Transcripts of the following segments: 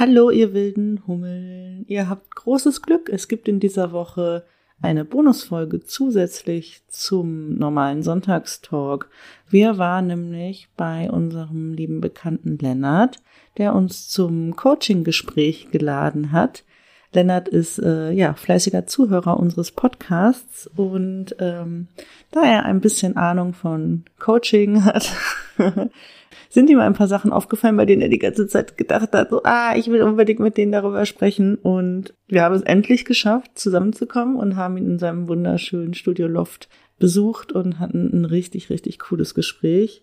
Hallo, ihr wilden Hummeln. Ihr habt großes Glück. Es gibt in dieser Woche eine Bonusfolge zusätzlich zum normalen Sonntagstalk. Wir waren nämlich bei unserem lieben Bekannten Lennart, der uns zum Coaching-Gespräch geladen hat. Lennart ist äh, ja fleißiger Zuhörer unseres Podcasts und ähm, da er ein bisschen Ahnung von Coaching hat, sind ihm ein paar Sachen aufgefallen, bei denen er die ganze Zeit gedacht hat, so, ah, ich will unbedingt mit denen darüber sprechen. Und wir haben es endlich geschafft, zusammenzukommen und haben ihn in seinem wunderschönen Studio Loft besucht und hatten ein richtig, richtig cooles Gespräch.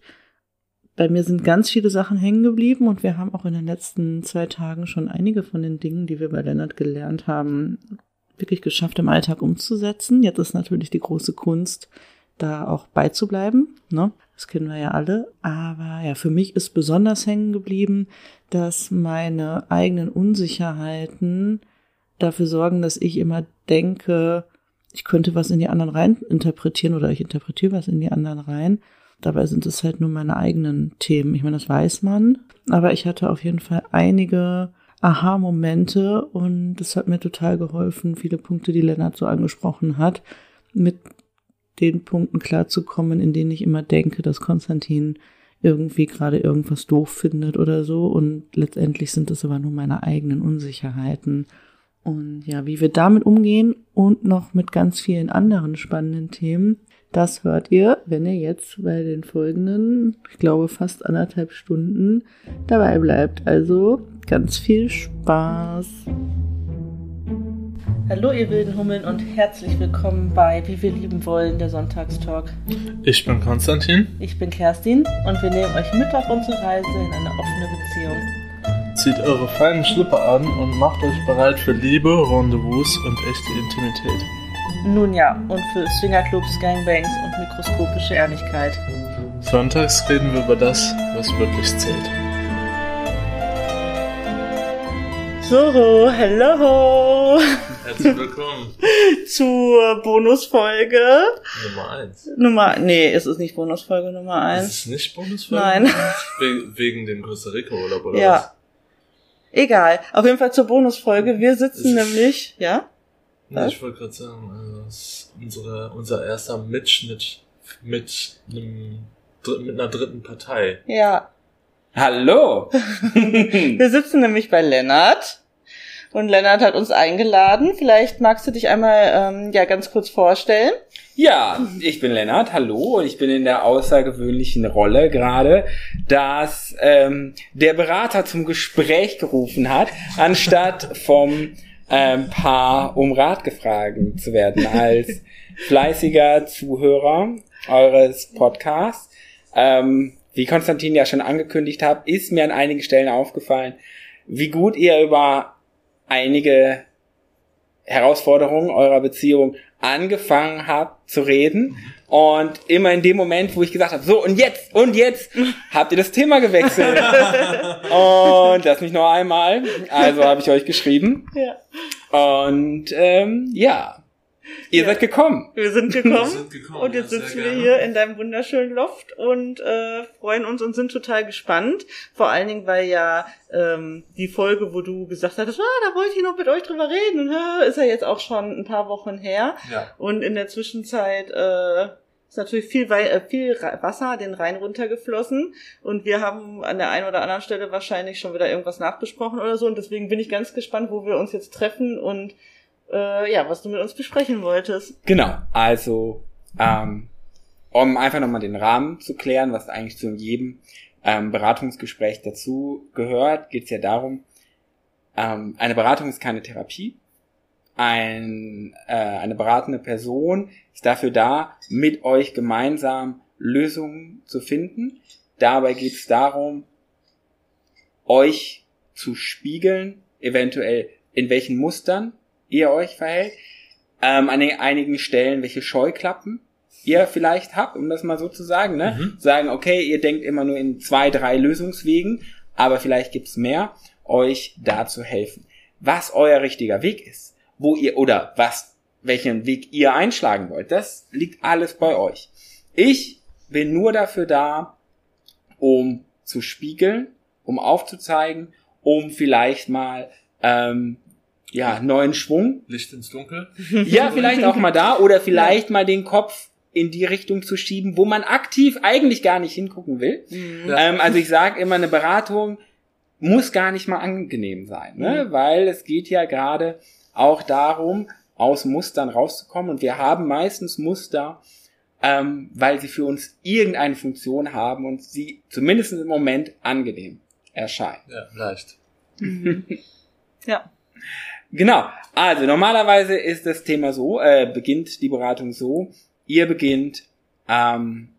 Bei mir sind ganz viele Sachen hängen geblieben und wir haben auch in den letzten zwei Tagen schon einige von den Dingen, die wir bei Lennart gelernt haben, wirklich geschafft im Alltag umzusetzen. Jetzt ist natürlich die große Kunst, da auch beizubleiben. Ne? Das kennen wir ja alle. Aber ja, für mich ist besonders hängen geblieben, dass meine eigenen Unsicherheiten dafür sorgen, dass ich immer denke, ich könnte was in die anderen rein interpretieren oder ich interpretiere was in die anderen rein. Dabei sind es halt nur meine eigenen Themen. Ich meine, das weiß man. Aber ich hatte auf jeden Fall einige Aha-Momente und das hat mir total geholfen, viele Punkte, die Lennart so angesprochen hat, mit den Punkten klarzukommen, in denen ich immer denke, dass Konstantin irgendwie gerade irgendwas doof findet oder so. Und letztendlich sind es aber nur meine eigenen Unsicherheiten. Und ja, wie wir damit umgehen und noch mit ganz vielen anderen spannenden Themen, das hört ihr, wenn ihr jetzt bei den folgenden, ich glaube fast anderthalb Stunden dabei bleibt. Also ganz viel Spaß. Hallo ihr wilden Hummeln und herzlich willkommen bei Wie wir lieben wollen, der Sonntagstalk. Ich bin Konstantin. Ich bin Kerstin und wir nehmen euch mit auf unsere Reise in eine offene Beziehung. Zieht eure feinen Schlipper an und macht euch bereit für Liebe, Rendezvous und echte Intimität. Nun ja, und für Swingerclubs, Gangbangs und mikroskopische Ehrlichkeit. Sonntags reden wir über das, was wirklich zählt. So, hello! Herzlich willkommen zur Bonusfolge. Nummer 1. Nummer, nee, es ist nicht Bonusfolge Nummer 1. Ist es nicht Bonusfolge? Nein. We wegen dem Costa Rica Urlaub oder Ja. was? Egal. Auf jeden Fall zur Bonusfolge. Wir sitzen nämlich, ja? Was? ich wollte gerade sagen, also das ist unsere, unser erster Mitschnitt mit einem mit einer dritten Partei. Ja. Hallo! Wir sitzen nämlich bei Lennart. Und Lennart hat uns eingeladen. Vielleicht magst du dich einmal ähm, ja ganz kurz vorstellen. ja, ich bin Lennart, hallo, und ich bin in der außergewöhnlichen Rolle gerade, dass ähm, der Berater zum Gespräch gerufen hat, anstatt vom ähm, Paar um Rat gefragt zu werden, als fleißiger Zuhörer eures Podcasts. Ähm, wie Konstantin ja schon angekündigt hat, ist mir an einigen Stellen aufgefallen, wie gut ihr über einige Herausforderungen eurer Beziehung angefangen habt zu reden. Und immer in dem Moment, wo ich gesagt habe, so und jetzt und jetzt, habt ihr das Thema gewechselt. und das nicht nur einmal. Also habe ich euch geschrieben. Ja. Und ähm, ja, ihr Ja. seid gekommen. Wir sind gekommen. Wir sind gekommen, Und jetzt ja, sitzen wir gerne. hier in deinem wunderschönen Loft und äh, freuen uns und sind total gespannt. Vor allen Dingen, weil ja ähm, die Folge, wo du gesagt hattest, ah, da wollte ich noch mit euch drüber reden, äh, ist ja jetzt auch schon ein paar Wochen her. Ja. Und in der Zwischenzeit äh, ist natürlich viel, äh, viel Wasser den Rhein runtergeflossen. Und wir haben an der einen oder anderen Stelle wahrscheinlich schon wieder irgendwas nachbesprochen oder so. Und deswegen bin ich ganz gespannt, wo wir uns jetzt treffen und äh, ja, was du mit uns besprechen wolltest. Genau, also ähm, um einfach nochmal den Rahmen zu klären, was eigentlich zu jedem ähm, Beratungsgespräch dazu gehört, geht es ja darum, ähm, eine Beratung ist keine Therapie. Ein, äh, eine beratende Person ist dafür da, mit euch gemeinsam Lösungen zu finden. Dabei geht es darum, euch zu spiegeln, eventuell in welchen Mustern ihr euch verhält, ähm, an den- einigen Stellen, welche Scheuklappen ihr vielleicht habt, um das mal so zu sagen, ne? Mhm. Sagen, okay, ihr denkt immer nur in zwei, drei Lösungswegen, aber vielleicht gibt's mehr, euch da zu helfen. Was euer richtiger Weg ist, wo ihr oder was, welchen Weg ihr einschlagen wollt, das liegt alles bei euch. Ich bin nur dafür da, um zu spiegeln, um aufzuzeigen um vielleicht mal ähm, ja neuen Schwung. Licht ins Dunkel. Ja, vielleicht auch mal da oder vielleicht mal den Kopf in die Richtung zu schieben, wo man aktiv eigentlich gar nicht hingucken will. Mhm. Ja. Ähm, also ich sage immer, eine Beratung muss gar nicht mal angenehm sein, ne? weil es geht ja gerade auch darum, aus Mustern rauszukommen und wir haben meistens Muster, ähm, weil sie für uns irgendeine Funktion haben und sie zumindest im Moment angenehm erscheinen. Ja, leicht. Ja. Genau. Also normalerweise ist das Thema so, äh, beginnt die Beratung so, ihr beginnt ähm,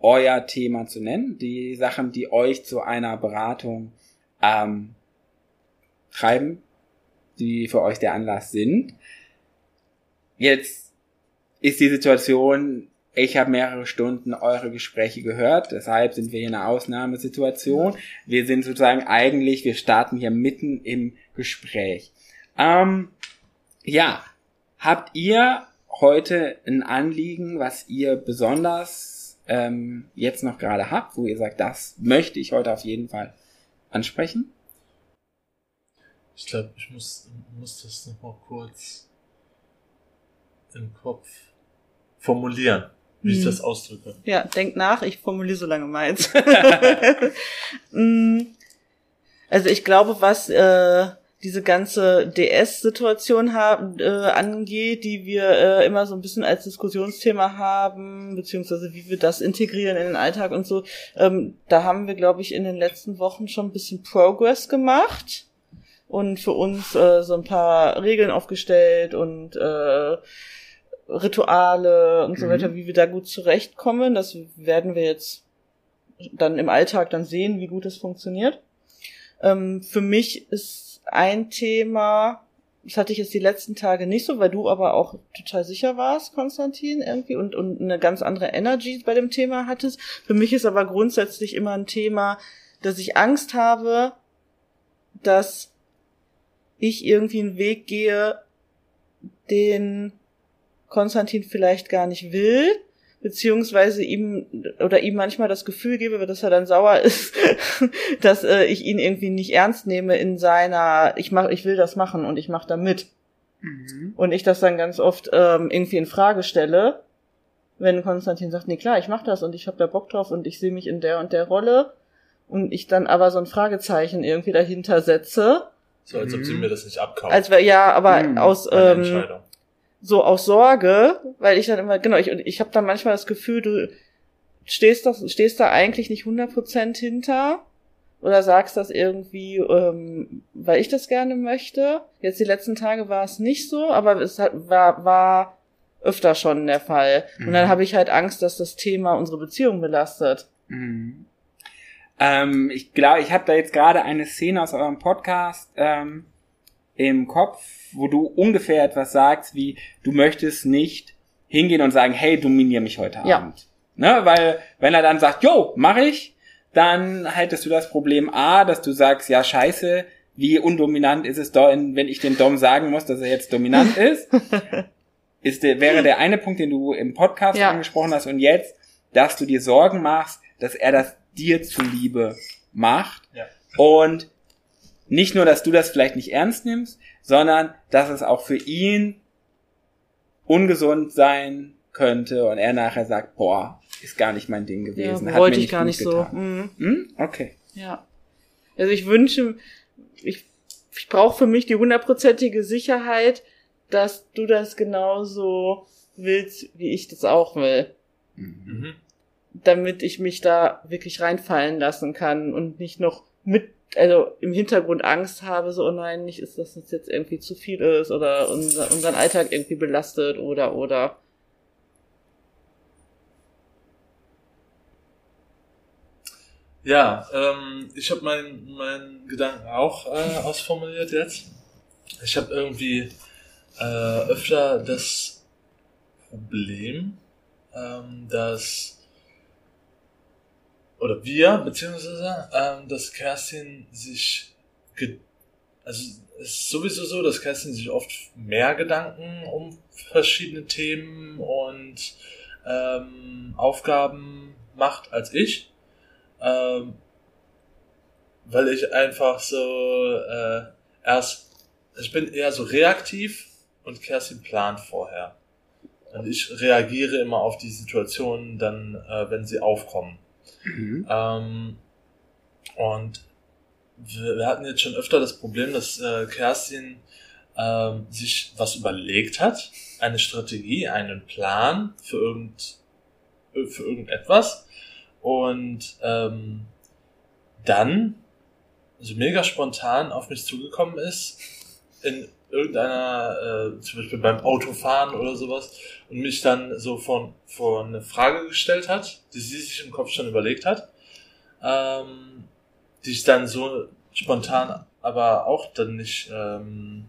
euer Thema zu nennen, die Sachen, die euch zu einer Beratung ähm, treiben, die für euch der Anlass sind. Jetzt ist die Situation, ich habe mehrere Stunden eure Gespräche gehört, deshalb sind wir hier in einer Ausnahmesituation. Wir sind sozusagen eigentlich, wir starten hier mitten im Gespräch. Ähm, ja, habt ihr heute ein Anliegen, was ihr besonders ähm, jetzt noch gerade habt, wo ihr sagt, das möchte ich heute auf jeden Fall ansprechen? Ich glaube, ich muss, muss das noch mal kurz im Kopf formulieren, wie ich Mhm. das ausdrücke. Ja, denk nach, ich formuliere so lange meins. Mm, also ich glaube, was äh, diese ganze DS-Situation haben, äh, angeht, die wir äh, immer so ein bisschen als Diskussionsthema haben, beziehungsweise wie wir das integrieren in den Alltag und so, ähm, da haben wir, glaube ich, in den letzten Wochen schon ein bisschen Progress gemacht und für uns äh, so ein paar Regeln aufgestellt und äh, Rituale und so Mhm. weiter, wie wir da gut zurechtkommen. Das werden wir jetzt dann im Alltag dann sehen, wie gut es funktioniert. Ähm, für mich ist ein Thema, das hatte ich jetzt die letzten Tage nicht so, weil du aber auch total sicher warst, Konstantin, irgendwie, und, und eine ganz andere Energy bei dem Thema hattest. Für mich ist aber grundsätzlich immer ein Thema, dass ich Angst habe, dass ich irgendwie einen Weg gehe, den Konstantin vielleicht gar nicht will, beziehungsweise ihm oder ihm manchmal das Gefühl gebe, dass er dann sauer ist, dass äh, ich ihn irgendwie nicht ernst nehme in seiner ich mach ich will das machen und ich mache da mit und ich das dann ganz oft ähm, irgendwie in Frage stelle, wenn Konstantin sagt, nee klar, ich mache das und ich habe da Bock drauf und ich sehe mich in der und der Rolle und ich dann aber so ein Fragezeichen irgendwie dahinter setze, So als ob Mhm. sie mir das nicht abkaufen. als ja, aber Mhm. aus ähm, Entscheidung. So aus Sorge, weil ich dann immer, genau, ich, ich habe dann manchmal das Gefühl, du stehst, doch, stehst da eigentlich nicht 100% hinter oder sagst das irgendwie, ähm, weil ich das gerne möchte. Jetzt die letzten Tage war es nicht so, aber es hat, war, war öfter schon der Fall. Und dann Mhm. habe ich halt Angst, dass das Thema unsere Beziehung belastet. Mhm. Ähm, ich glaube, ich habe da jetzt gerade eine Szene aus eurem Podcast ähm, im Kopf, wo du ungefähr etwas sagst, wie du möchtest nicht hingehen und sagen, hey, dominier mich heute Ja. Abend. Ne? Weil wenn er dann sagt, jo, mach ich, dann hättest du das Problem A, dass du sagst, ja, scheiße, wie undominant ist es, wenn ich dem Dom sagen muss, dass er jetzt dominant ist. ist der, wäre der eine Punkt, den du im Podcast Ja. angesprochen hast und jetzt, dass du dir Sorgen machst, dass er das dir zuliebe macht Ja. und nicht nur, dass du das vielleicht nicht ernst nimmst, sondern dass es auch für ihn ungesund sein könnte und er nachher sagt, boah, ist gar nicht mein Ding gewesen. Ja, hat wollte mir ich gar gut nicht so. getan. Mhm. Hm? Okay. Ja. Also ich wünsche, ich, ich brauche für mich die hundertprozentige Sicherheit, dass du das genauso willst, wie ich das auch will. Mhm. Damit ich mich da wirklich reinfallen lassen kann und nicht noch mit, also im Hintergrund Angst habe, so, oh nein, nicht ist, dass das jetzt irgendwie zu viel ist oder unser, unseren Alltag irgendwie belastet oder, oder. Ja, ähm, ich habe meinen meinen Gedanken auch äh, ausformuliert jetzt. Ich habe irgendwie äh, öfter das Problem, ähm, dass oder wir beziehungsweise ähm, dass Kerstin sich ge also es ist sowieso so, dass Kerstin sich oft mehr Gedanken um verschiedene Themen und ähm, Aufgaben macht als ich. Ähm, weil ich einfach so äh, erst, ich bin eher so reaktiv und Kerstin plant vorher. Und ich reagiere immer auf die Situationen dann, äh, wenn sie aufkommen. Mhm. Ähm, und wir, wir hatten jetzt schon öfter das Problem, dass äh, Kerstin ähm, sich was überlegt hat, eine Strategie, einen Plan für irgend für irgendetwas und ähm, dann so mega spontan auf mich zugekommen ist in irgendeiner, äh, zum Beispiel beim Autofahren oder sowas und mich dann so vor, vor eine Frage gestellt hat, die sie sich im Kopf schon überlegt hat, ähm, die ich dann so spontan aber auch dann nicht ähm,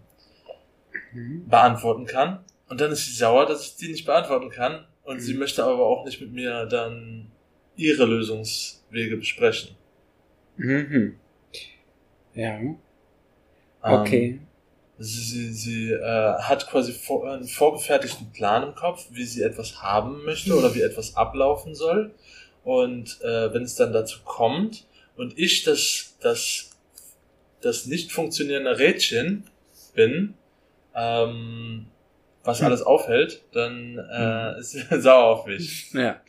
Mhm. beantworten kann. Und dann ist sie sauer, dass ich die nicht beantworten kann. Und sie möchte aber auch nicht mit mir dann ihre Lösungswege besprechen. Mhm. Ja, Ähm, okay. Sie, sie, sie äh, hat quasi vor, einen vorgefertigten Plan im Kopf, wie sie etwas haben möchte oder wie etwas ablaufen soll. Und äh, wenn es dann dazu kommt und ich das, das, das nicht funktionierende Rädchen bin, ähm, was Hm. alles aufhält, dann äh, ist sie sauer auf mich. Ja.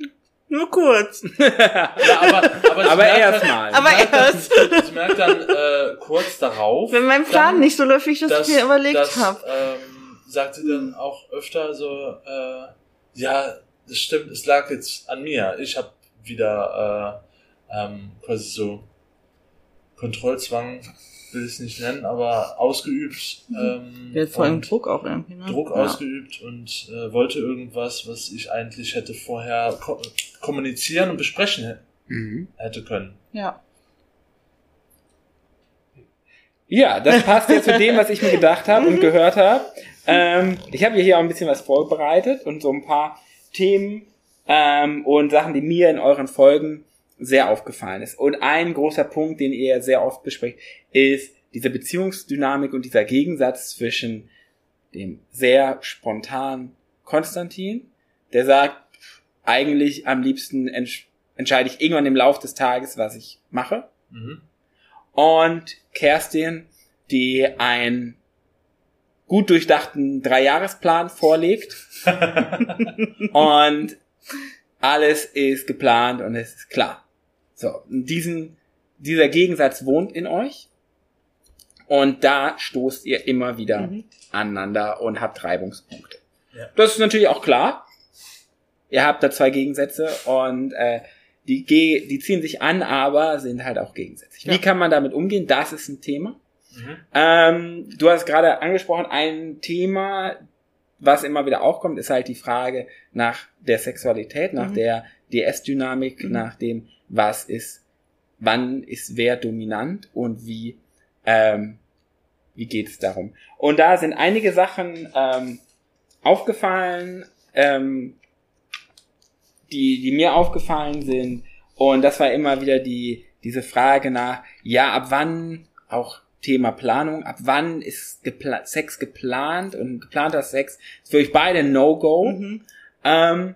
Nur kurz. Ja, aber, aber, Aber erstmal. Aber ich merke erst. Dann, ich merke dann äh, kurz darauf, Wenn mein Plan dann, nicht so läuft, wie ich das mir überlegt das, habe. Ähm, sagt sie dann auch öfter so, äh, ja, das stimmt, es lag jetzt an mir. Ich habe wieder äh, ähm, quasi so Kontrollzwang, will ich es nicht nennen, aber ausgeübt. Ähm, Der hat vor allem Druck auch irgendwie, ne? Druck ja. ausgeübt und äh, wollte irgendwas, was ich eigentlich hätte vorher ko kommunizieren und besprechen Mhm. hätte können. Ja. Ja, das passt ja zu dem, was ich mir gedacht habe und gehört habe. Ähm, ich habe hier auch ein bisschen was vorbereitet und so ein paar Themen ähm, und Sachen, die mir in euren Folgen sehr aufgefallen ist. Und ein großer Punkt, den ihr sehr oft besprecht, ist diese Beziehungsdynamik und dieser Gegensatz zwischen dem sehr spontanen Konstantin, der sagt, eigentlich am liebsten entsch entscheide ich irgendwann im Lauf des Tages, was ich mache Mhm. und Kerstin, die einen gut durchdachten Dreijahresplan vorlegt und alles ist geplant und es ist klar. So, diesen, dieser Gegensatz wohnt in euch und da stoßt ihr immer wieder Mhm. aneinander und habt Reibungspunkte. Ja. Das ist natürlich auch klar. Ihr habt da zwei Gegensätze und äh, die, ge die ziehen sich an, aber sind halt auch gegensätzlich. Wie Ja. kann man damit umgehen? Das ist ein Thema. Mhm. Ähm, du hast gerade angesprochen, ein Thema, was immer wieder aufkommt, ist halt die Frage nach der Sexualität, nach Mhm. der DS-Dynamik, Mhm. nach dem, was ist, wann ist wer dominant und wie, ähm, wie geht es darum. Und da sind einige Sachen ähm, aufgefallen, ähm, die, die mir aufgefallen sind. Und das war immer wieder die, diese Frage nach, ja, ab wann auch Thema Planung, ab wann ist gepla Sex geplant und geplanter Sex ist für euch beide No-Go. Mhm. Ähm,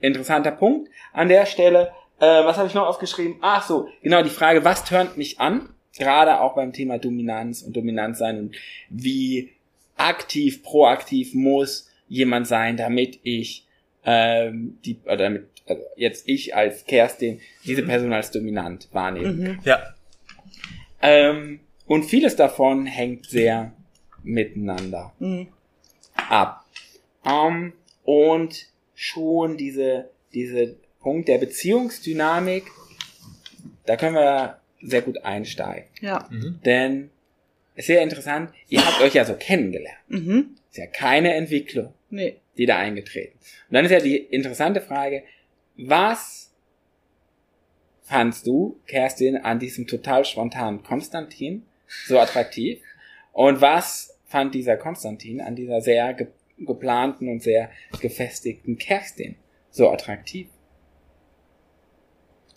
interessanter Punkt an der Stelle. Äh, was habe ich noch aufgeschrieben? Ach so, genau die Frage, was turnt mich an? Gerade auch beim Thema Dominanz und Dominanz sein und wie aktiv, proaktiv muss jemand sein, damit ich ähm, die, oder damit also jetzt ich als Kerstin diese. Person als dominant wahrnehme. Mhm. Ja. Ähm, und vieles davon hängt sehr miteinander Mhm. ab. Ähm, und schon diese, diese Punkt der Beziehungsdynamik, da können wir sehr gut einsteigen. Ja. Mhm. Denn ist sehr interessant, ihr habt euch ja so kennengelernt. Mhm. Ist ja keine Entwicklung, Nee. die da eingetreten. Und dann ist ja die interessante Frage, was fandst du, Kerstin, an diesem total spontanen Konstantin so attraktiv? Und was fand dieser Konstantin an dieser sehr geplanten und sehr gefestigten Kerstin so attraktiv?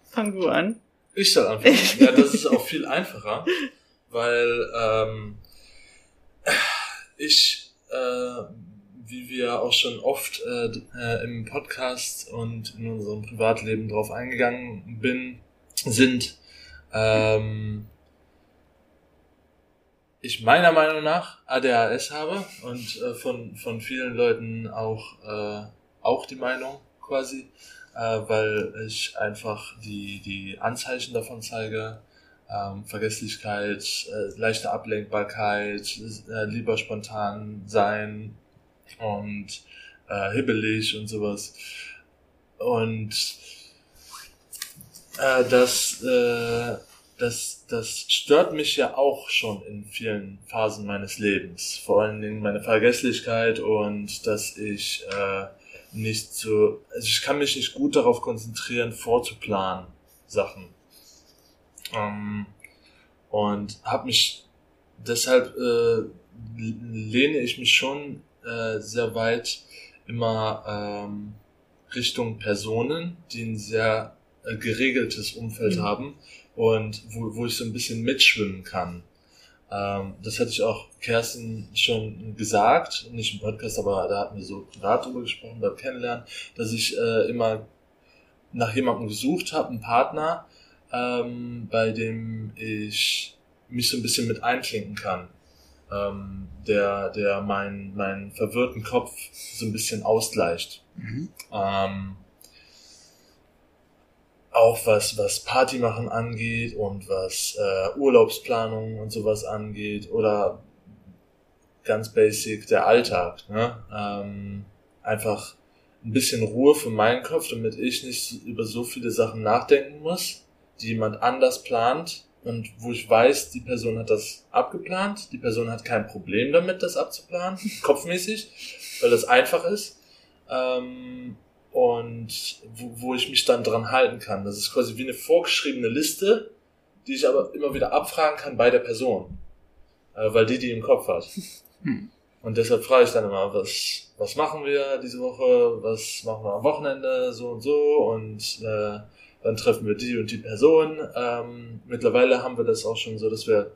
Fang du an. Ich soll anfangen. ja, das ist auch viel einfacher, weil ähm, ich, äh, wie wir auch schon oft äh, äh, im Podcast und in unserem Privatleben drauf eingegangen bin, sind, ähm, ich meiner Meinung nach ADHS habe und äh, von, von vielen Leuten auch, äh, auch die Meinung quasi, äh, weil ich einfach die, die Anzeichen davon zeige, ähm, Vergesslichkeit, äh, leichte Ablenkbarkeit, äh, lieber spontan sein und äh, hibbelig und sowas. Und äh, das, äh, das, das stört mich ja auch schon in vielen Phasen meines Lebens. Vor allen Dingen meine Vergesslichkeit und dass ich äh, nicht so, also ich kann mich nicht gut darauf konzentrieren, vorzuplanen Sachen. Ähm, und habe mich deshalb äh, lehne ich mich schon äh, sehr weit immer ähm, Richtung Personen, die ein sehr äh, geregeltes Umfeld mhm. haben und wo, wo ich so ein bisschen mitschwimmen kann. Ähm, das hatte ich auch Kerstin schon gesagt, nicht im Podcast, aber da hatten wir so privat drüber gesprochen, beim Kennenlernen, dass ich äh, immer nach jemandem gesucht habe, einen Partner, ähm, bei dem ich mich so ein bisschen mit einklinken kann. Ähm, der, der meinen mein verwirrten Kopf so ein bisschen ausgleicht. Mhm. Ähm, auch was, was Party machen angeht und was äh, Urlaubsplanung und sowas angeht oder ganz basic der Alltag. Ne? Ähm, einfach ein bisschen Ruhe für meinen Kopf, damit ich nicht über so viele Sachen nachdenken muss, die jemand anders plant und wo ich weiß, die Person hat das abgeplant, die Person hat kein Problem damit, das abzuplanen, kopfmäßig, weil das einfach ist. Ähm, und wo, wo ich mich dann dran halten kann. Das ist quasi wie eine vorgeschriebene Liste, die ich aber immer wieder abfragen kann bei der Person, äh, weil die die im Kopf hat. Hm. Und deshalb frage ich dann immer, was, was machen wir diese Woche, was machen wir am Wochenende, so und so und äh, dann treffen wir die und die Person. Ähm, mittlerweile haben wir das auch schon so, dass wir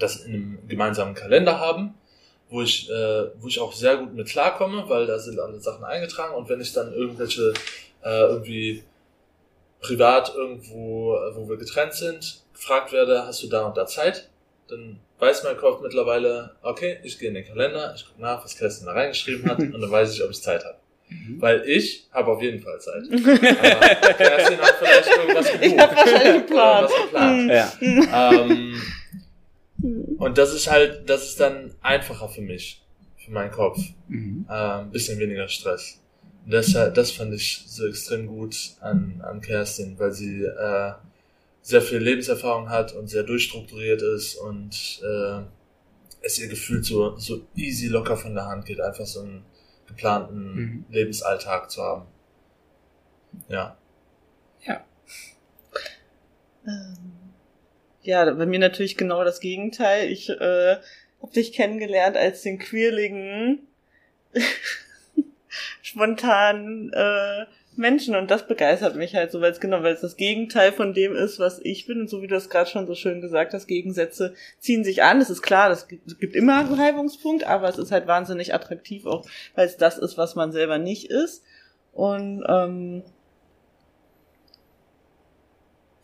das in einem gemeinsamen Kalender haben wo ich, äh, wo ich auch sehr gut mit klarkomme, weil da sind alle Sachen eingetragen und wenn ich dann irgendwelche äh, irgendwie privat irgendwo, äh, wo wir getrennt sind, gefragt werde, hast du da und da Zeit, dann weiß mein Kopf mittlerweile, okay, ich gehe in den Kalender, ich gucke nach, was Kerstin da reingeschrieben hat und dann weiß ich, ob ich Zeit habe. Mhm. Weil ich habe auf jeden Fall Zeit. Aber Kerstin hat vielleicht irgendwas gebucht. Ich habe wahrscheinlich geplant. geplant. Ja. Ähm, und das ist halt, das ist dann einfacher für mich, für meinen Kopf. Mhm. Äh, ein bisschen weniger Stress. Und das, das fand ich so extrem gut an, an Kerstin, weil sie äh, sehr viel Lebenserfahrung hat und sehr durchstrukturiert ist und äh, es ihr gefühlt so, so easy locker von der Hand geht, einfach so einen geplanten mhm. Lebensalltag zu haben. Ja. Ja. Ähm ja, bei mir natürlich genau das Gegenteil. Ich äh, habe dich kennengelernt als den quirligen, spontanen äh, Menschen und das begeistert mich halt so, weil es genau, weil es das Gegenteil von dem ist, was ich bin und so wie du es gerade schon so schön gesagt hast, Gegensätze ziehen sich an. Es ist klar, es gibt, immer einen Reibungspunkt, aber es ist halt wahnsinnig attraktiv auch, weil es das ist, was man selber nicht ist. Und ähm,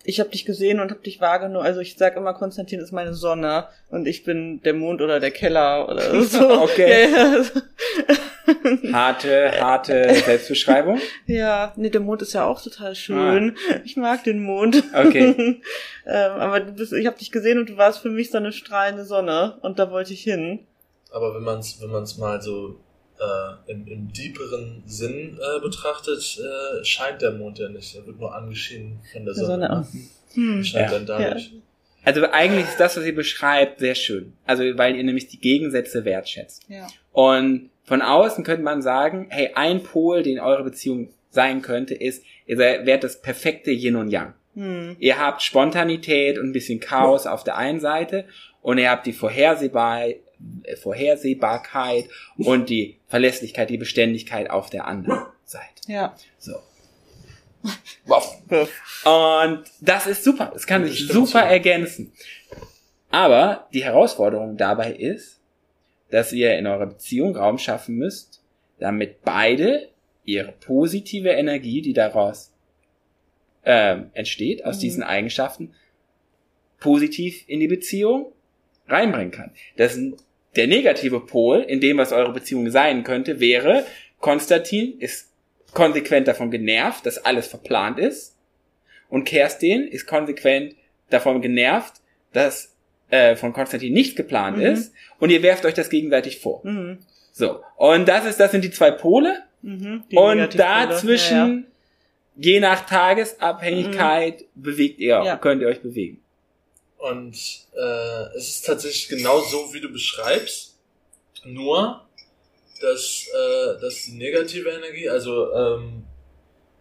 ich habe dich gesehen und habe dich wahrgenommen. Also ich sag immer, Konstantin ist meine Sonne und ich bin der Mond oder der Keller oder so. okay. Ja, ja. harte, harte Selbstbeschreibung. Ja, nee, der Mond ist ja auch total schön. Ah. Ich mag den Mond. Okay. ähm, aber du bist, ich habe dich gesehen und du warst für mich so eine strahlende Sonne und da wollte ich hin. Aber wenn man es wenn man's mal so äh, im, im deeperen Sinn äh, betrachtet, äh, scheint der Mond ja nicht. Er wird nur angeschienen von der Sonne. Sonne ne? hm. Scheint ja. dann dadurch. Ja. Also eigentlich ist das, was ihr beschreibt, sehr schön. Also weil ihr nämlich die Gegensätze wertschätzt. Ja. Und von außen könnte man sagen, hey, ein Pol, den eure Beziehung sein könnte, ist, ihr werdet das perfekte Yin und Yang. Hm. Ihr habt Spontanität und ein bisschen Chaos ja. auf der einen Seite und ihr habt die vorhersehbar, Vorhersehbarkeit und die Verlässlichkeit, die Beständigkeit auf der anderen Seite. Ja. So. Wow. Und das ist super. Das kann sich super ergänzen. Aber die Herausforderung dabei ist, dass ihr in eurer Beziehung Raum schaffen müsst, damit beide ihre positive Energie, die daraus äh, entsteht, aus mhm. diesen Eigenschaften, positiv in die Beziehung reinbringen kann. Das der negative Pol in dem, was eure Beziehung sein könnte, wäre, Konstantin ist konsequent davon genervt, dass alles verplant ist. Und Kerstin ist konsequent davon genervt, dass äh, von Konstantin nichts geplant mhm. ist. Und ihr werft euch das gegenseitig vor. Mhm. So. Und das ist, das sind die zwei Pole. Mhm, und dazwischen, ja, ja. je nach Tagesabhängigkeit, mhm. bewegt ihr, ja. könnt ihr euch bewegen. Und äh, es ist tatsächlich genau so, wie du beschreibst. Nur, dass, äh, dass die negative Energie, also ähm,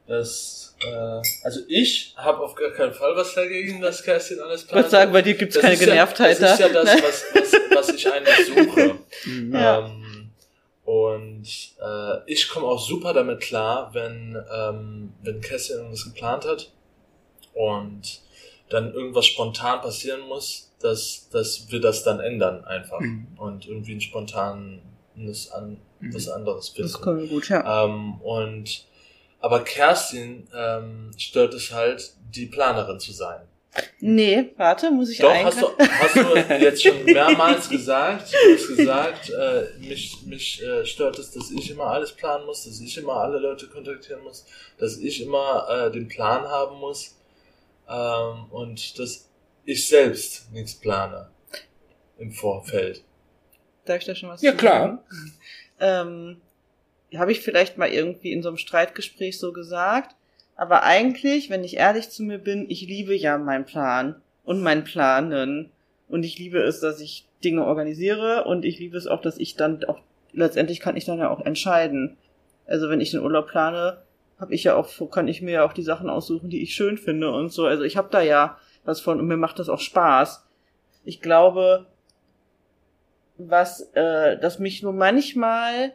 das, äh, also ich habe auf gar keinen Fall was dagegen, dass Kerstin alles plant. Ich würde sagen, bei dir gibt's keine Genervtheit. Ja, das ist ja das, was, was, was ich eigentlich suche. ja. ähm, und äh, ich komme auch super damit klar, wenn, ähm, wenn Kerstin irgendwas geplant hat und dann irgendwas spontan passieren muss, dass, dass wir das dann ändern einfach mhm. und irgendwie ein spontanes an, mhm. was anderes finden. Das können wir gut, ja. Ähm, und aber Kerstin ähm, stört es halt, die Planerin zu sein. Nee, warte, muss ich Doch, hast du, hast du jetzt schon mehrmals gesagt, du hast gesagt, äh, mich, mich äh, stört es, dass ich immer alles planen muss, dass ich immer alle Leute kontaktieren muss, dass ich immer äh, den Plan haben muss ähm, und dass ich selbst nichts plane im Vorfeld. Darf ich da schon was Ja, klar. Ähm, Habe ich vielleicht mal irgendwie in so einem Streitgespräch so gesagt, aber eigentlich, wenn ich ehrlich zu mir bin, ich liebe ja meinen Plan und mein Planen. Und ich liebe es, dass ich Dinge organisiere und ich liebe es auch, dass ich dann auch, letztendlich kann ich dann ja auch entscheiden. Also wenn ich den Urlaub plane, habe ich ja auch, kann ich mir ja auch die Sachen aussuchen, die ich schön finde und so. Also ich habe da ja was von und mir macht das auch Spaß. Ich glaube, was, äh, dass mich nur manchmal,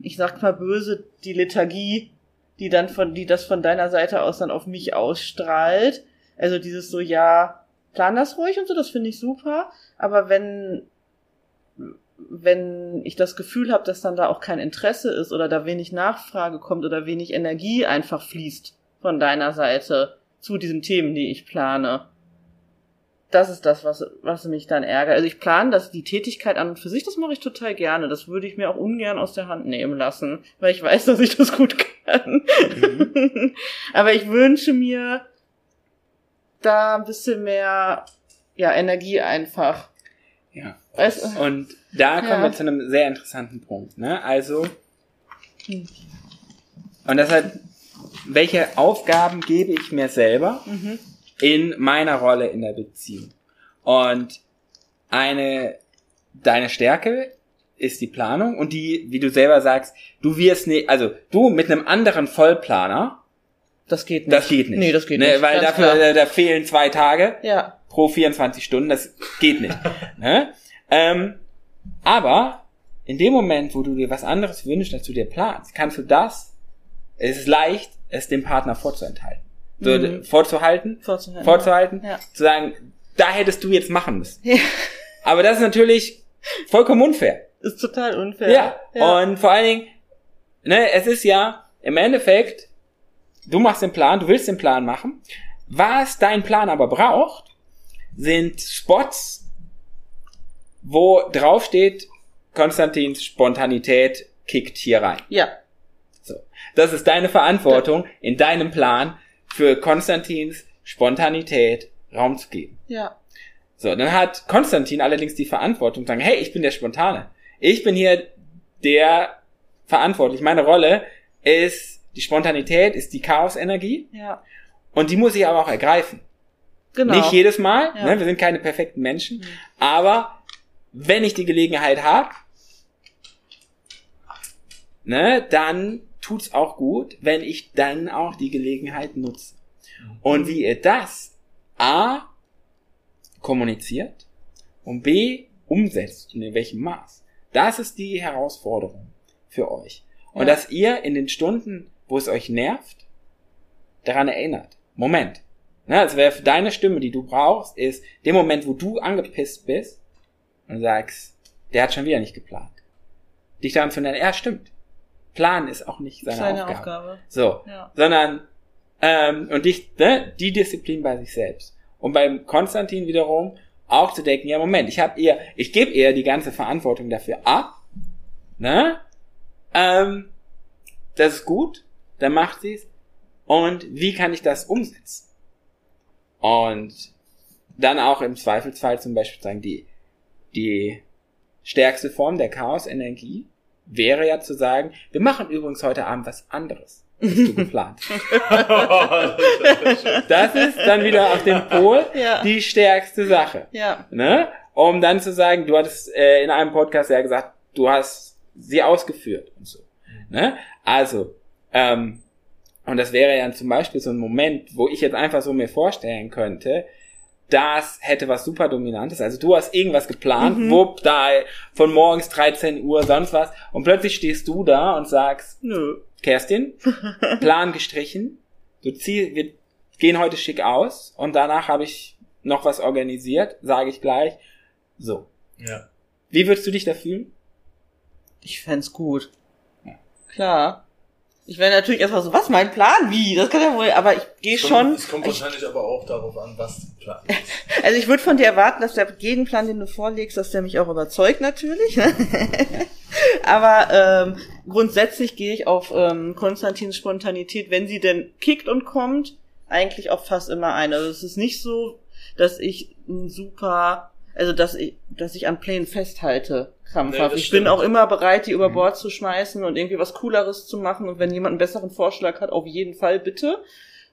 ich sag mal böse, die Lethargie die dann von, die das von deiner Seite aus dann auf mich ausstrahlt. Also dieses so, ja, plan das ruhig und so, das finde ich super. Aber wenn, wenn ich das Gefühl habe, dass dann da auch kein Interesse ist oder da wenig Nachfrage kommt oder wenig Energie einfach fließt von deiner Seite zu diesen Themen, die ich plane, das ist das, was, was mich dann ärgert. Also ich plane das, die Tätigkeit an und für sich, das mache ich total gerne. Das würde ich mir auch ungern aus der Hand nehmen lassen, weil ich weiß, dass ich das gut kann. Mhm. Aber ich wünsche mir da ein bisschen mehr, ja, Energie einfach. Ja. Weißt, und da kommen ja. wir zu einem sehr interessanten Punkt, ne? Also, hm. und deshalb, welche Aufgaben gebe ich mir selber? Mhm in meiner Rolle in der Beziehung. Und eine, deine Stärke ist die Planung und die, wie du selber sagst, du wirst nicht, also du mit einem anderen Vollplaner, das geht nicht. Das geht nicht. Nee, das geht ne, nicht. Weil dafür, da, da fehlen zwei Tage ja. Pro 24 Stunden, das geht nicht. ne? ähm, aber in dem Moment, wo du dir was anderes wünschst, als du dir planst, kannst du das, es ist leicht, es dem Partner vorzuenthalten so mhm. vorzuhalten, vorzuhalten, vorzuhalten ja. zu sagen, da hättest du jetzt machen müssen. Ja. Aber das ist natürlich vollkommen unfair. Ist total unfair. Ja. ja. Und vor allen Dingen, ne, es ist ja im Endeffekt, du machst den Plan, du willst den Plan machen. Was dein Plan aber braucht, sind Spots, wo draufsteht, Konstantins Spontanität kickt hier rein. Ja. So. Das ist deine Verantwortung in deinem Plan, für Konstantins Spontanität Raum zu geben. Ja. So, dann hat Konstantin allerdings die Verantwortung zu sagen, hey, ich bin der Spontane. Ich bin hier der verantwortlich. Meine Rolle ist, die Spontanität ist die Chaosenergie. Ja. Und die muss ich aber auch ergreifen. Genau. Nicht jedes Mal, ja. ne, wir sind keine perfekten Menschen, mhm. aber wenn ich die Gelegenheit habe, ne, dann tut's auch gut, wenn ich dann auch die Gelegenheit nutze. Und wie ihr das A kommuniziert und B umsetzt und in welchem Maß. Das ist die Herausforderung für euch. Und ja. dass ihr in den Stunden, wo es euch nervt, daran erinnert. Moment. Ne, also wäre deine Stimme, die du brauchst, ist dem Moment, wo du angepisst bist und sagst, der hat schon wieder nicht geplant. Dich daran zu erinnern, er stimmt. Plan ist auch nicht seine, seine Aufgabe. Aufgabe. So, ja. sondern ähm, und dich, ne, die Disziplin bei sich selbst. Und beim Konstantin wiederum auch zu denken, ja Moment, ich habe eher, ich gebe eher die ganze Verantwortung dafür ab, ne? Ähm, das ist gut, dann macht sie es. Und wie kann ich das umsetzen? Und dann auch im Zweifelsfall zum Beispiel sagen, die, die stärkste Form der Chaos-Energie wäre ja zu sagen, wir machen übrigens heute Abend was anderes. Hast du geplant. das ist dann wieder auf dem Pol Ja. die stärkste Sache. Ja. Ne? Um dann zu sagen, du hattest äh, in einem Podcast ja gesagt, du hast sie ausgeführt und so. Ne? Also, ähm, und das wäre ja zum Beispiel so ein Moment, wo ich jetzt einfach so mir vorstellen könnte, das hätte was super Dominantes. Also du hast irgendwas geplant, Mhm. wupp, da von morgens 13 Uhr, sonst was. Und plötzlich stehst du da und sagst, Nö. Kerstin, Plan gestrichen. Du zieh, wir gehen heute schick aus und danach habe ich noch was organisiert, sage ich gleich. So. Ja. Wie würdest du dich da fühlen? Ich fänd's gut. Klar. Ich wäre natürlich erstmal so, was, mein Plan? Wie? Das kann ja wohl, aber ich gehe schon. Es kommt wahrscheinlich aber auch darauf an, was der Plan ist. Also ich würde von dir erwarten, dass der jeden Plan, den du vorlegst, dass der mich auch überzeugt natürlich. ne? Aber ähm, grundsätzlich gehe ich auf ähm, Konstantins Spontanität, wenn sie denn kickt und kommt, eigentlich auch fast immer ein. Also es ist nicht so, dass ich ein super, also dass ich, dass ich an Plänen festhalte, Nee, krampfhaft. das ich bin stimmt. auch immer bereit, die über Bord zu schmeißen und irgendwie was Cooleres zu machen. Und wenn jemand einen besseren Vorschlag hat, auf jeden Fall bitte.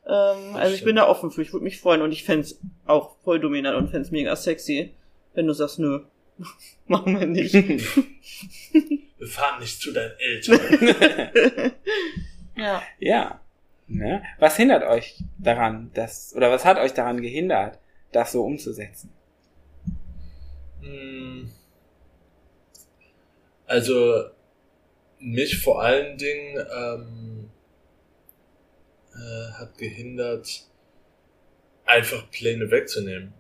Ähm, also ich bin da offen für, ich würde mich freuen und ich fänd's auch voll dominant und fänd's mega sexy, wenn du sagst, nö, machen wir nicht. Wir fahren nicht zu deinen Eltern. ja. Ja. Ne? Was hindert euch daran, das, oder was hat euch daran gehindert, das so umzusetzen? Hm. Also mich vor allen Dingen ähm, äh, hat gehindert, einfach Pläne wegzunehmen.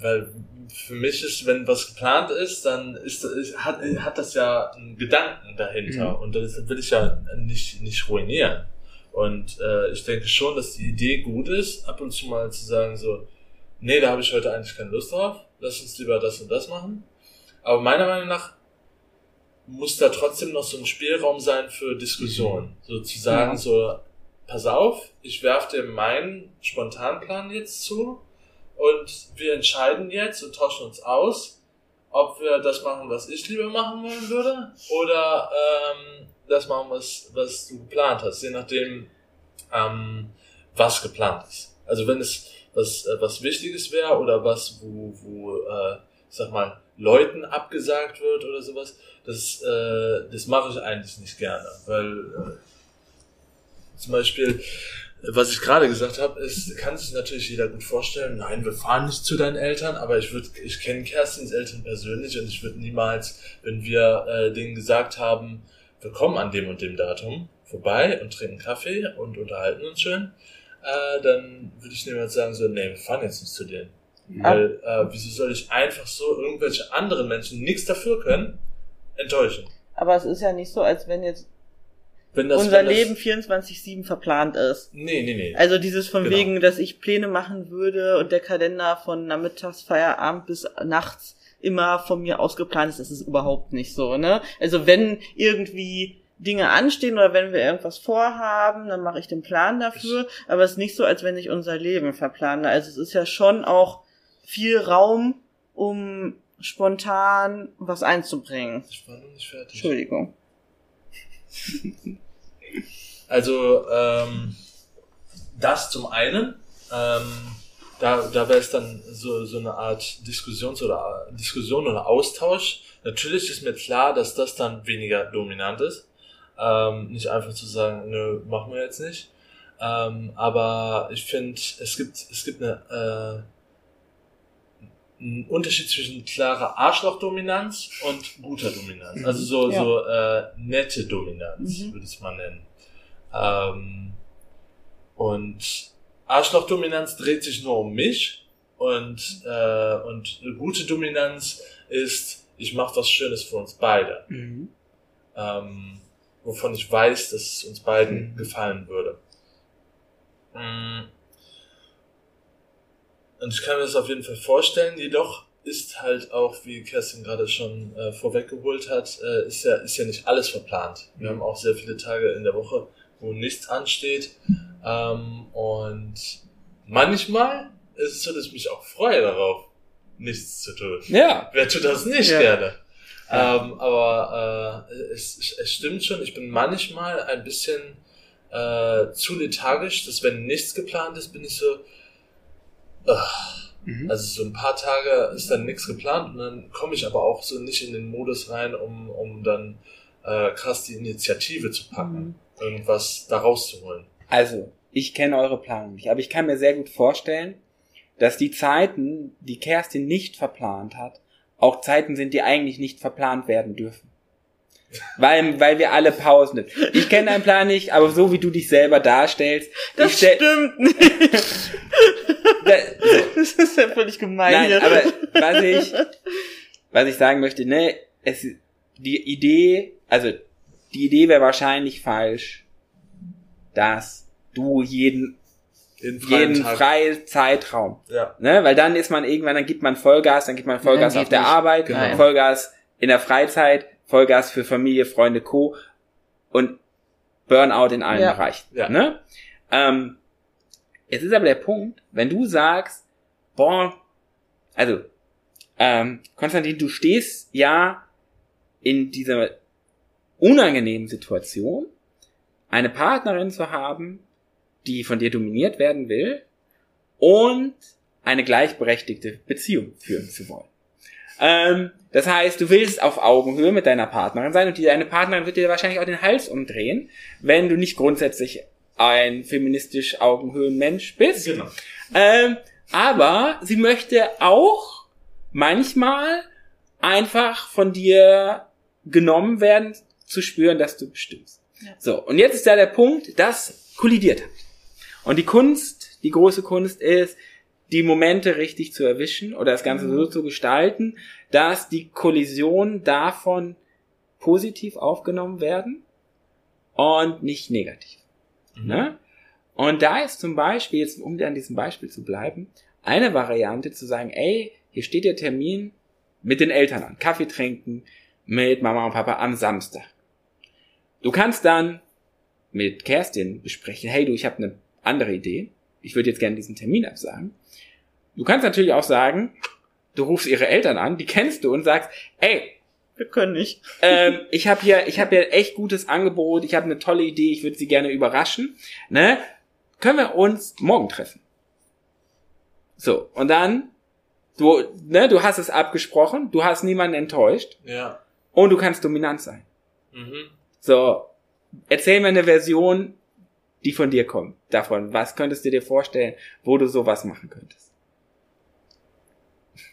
Weil für mich ist, wenn was geplant ist, dann ist, ist hat, hat das ja einen Gedanken dahinter Mhm. und das will ich ja nicht, nicht ruinieren. Und äh, ich denke schon, dass die Idee gut ist, ab und zu mal zu sagen so, nee, da habe ich heute eigentlich keine Lust drauf, lass uns lieber das und das machen. Aber meiner Meinung nach muss da trotzdem noch so ein Spielraum sein für Diskussion. So zu sagen, Ja. so, pass auf, ich werf dir meinen Spontanplan jetzt zu und wir entscheiden jetzt und tauschen uns aus, ob wir das machen, was ich lieber machen wollen würde, oder ähm, das machen, was, was du geplant hast, je nachdem, ähm, was geplant ist. Also wenn es was, äh, was Wichtiges wäre oder was, wo, wo äh, ich sag mal, Leuten abgesagt wird oder sowas, das, äh, das mache ich eigentlich nicht gerne, weil äh, zum Beispiel, was ich gerade gesagt habe, ist, kann sich natürlich jeder gut vorstellen, nein, wir fahren nicht zu deinen Eltern, aber ich würde, ich kenne Kerstins Eltern persönlich und ich würde niemals, wenn wir äh, denen gesagt haben, wir kommen an dem und dem Datum vorbei und trinken Kaffee und unterhalten uns schön, äh, dann würde ich niemals sagen, so, nee, wir fahren jetzt nicht zu denen. Weil, äh, wieso soll ich einfach so irgendwelche anderen Menschen, nichts dafür können, enttäuschen? Aber es ist ja nicht so, als wenn jetzt Wenn das, unser wenn Leben 24-7 verplant ist. Nee, nee, nee. Also dieses von Genau. wegen, dass ich Pläne machen würde und der Kalender von nachmittags Feierabend bis nachts immer von mir ausgeplant ist, das ist überhaupt nicht so, ne? Also wenn irgendwie Dinge anstehen oder wenn wir irgendwas vorhaben, dann mache ich den Plan dafür, aber es ist nicht so, als wenn ich unser Leben verplane. Also es ist ja schon auch viel Raum, um spontan was einzubringen. Ich war noch nicht fertig. Entschuldigung. Also, ähm, das zum einen, ähm, da, da wäre es dann so, so eine Art Diskussions- oder Diskussion oder Austausch. Natürlich ist mir klar, dass das dann weniger dominant ist. Ähm, nicht einfach zu sagen, nö, machen wir jetzt nicht. Ähm, aber ich finde, es gibt, es gibt eine, äh, einen Unterschied zwischen klarer Arschloch-Dominanz und guter Dominanz. Also so, Ja. so äh, nette Dominanz, Mhm. würde ich es mal nennen. Ähm, und Arschloch-Dominanz dreht sich nur um mich und, äh, und eine gute Dominanz ist, ich mache was Schönes für uns beide. Mhm. Ähm, wovon ich weiß, dass es uns beiden Mhm. gefallen würde. Mm. Und ich kann mir das auf jeden Fall vorstellen, jedoch ist halt auch, wie Kerstin gerade schon äh, vorweggeholt hat, äh, ist, ja, ist ja nicht alles verplant. Wir haben auch sehr viele Tage in der Woche, wo nichts ansteht. Ähm, und manchmal ist es so, dass ich mich auch freue darauf, nichts zu tun. Ja. Wer tut das nicht Ja. gerne? Ähm, aber äh, es, es stimmt schon, ich bin manchmal ein bisschen äh, zu lethargisch, dass wenn nichts geplant ist, bin ich so. Mhm. also so ein paar Tage ist dann nichts geplant und dann komme ich aber auch so nicht in den Modus rein, um, um dann äh, krass die Initiative zu packen, irgendwas da rauszuholen. Also, ich kenne eure Planung nicht, aber ich kann mir sehr gut vorstellen, dass die Zeiten, die Kerstin nicht verplant hat, auch Zeiten sind, die eigentlich nicht verplant werden dürfen. Weil, weil wir alle Pausen nehmen. Ich kenne deinen Plan nicht, aber so wie du dich selber darstellst, Das ich stell, stimmt nicht. da, Das ist ja völlig gemein Nein, hier. aber was ich, was ich sagen möchte, ne, es, die Idee, also die Idee wäre wahrscheinlich falsch, dass du jeden, jeden freien Zeitraum, Ja. ne, weil dann ist man irgendwann, dann gibt man Vollgas, dann gibt man Vollgas auf der nicht. Arbeit, Genau. Vollgas in der Freizeit, Vollgas für Familie, Freunde, Co. und Burnout in allen Ja. Bereichen, Ja. ne? Ähm, jetzt ist aber der Punkt, wenn du sagst, boah, also, ähm, Konstantin, du stehst ja in dieser unangenehmen Situation, eine Partnerin zu haben, die von dir dominiert werden will und eine gleichberechtigte Beziehung führen zu wollen. Ähm, das heißt, du willst auf Augenhöhe mit deiner Partnerin sein und deine Partnerin wird dir wahrscheinlich auch den Hals umdrehen, wenn du nicht grundsätzlich ein feministisch Augenhöhenmensch bist. Genau. Ähm, aber sie möchte auch manchmal einfach von dir genommen werden, zu spüren, dass du bestimmst. Ja. So, und jetzt ist da der Punkt, das kollidiert hat. Und die Kunst, die große Kunst ist, die Momente richtig zu erwischen oder das Ganze so zu gestalten, dass die Kollisionen davon positiv aufgenommen werden und nicht negativ. Mhm. Ne? Und da ist zum Beispiel, jetzt um an diesem Beispiel zu bleiben, eine Variante zu sagen, ey, hier steht der Termin mit den Eltern an, Kaffee trinken mit Mama und Papa am Samstag. Du kannst dann mit Kerstin besprechen, hey du, ich habe eine andere Idee, ich würde jetzt gerne diesen Termin absagen. Du kannst natürlich auch sagen, du rufst ihre Eltern an, die kennst du und sagst, ey, Wir können nicht. ähm, ich habe hier, ich habe hier ein echt gutes Angebot, ich habe eine tolle Idee, ich würde sie gerne überraschen. Ne? Können wir uns morgen treffen? So, und dann, du, ne, du hast es abgesprochen, du hast niemanden enttäuscht Ja. und du kannst dominant sein. Mhm. So, erzähl mir eine Version, die von dir kommt, davon. Was könntest du dir vorstellen, wo du sowas machen könntest?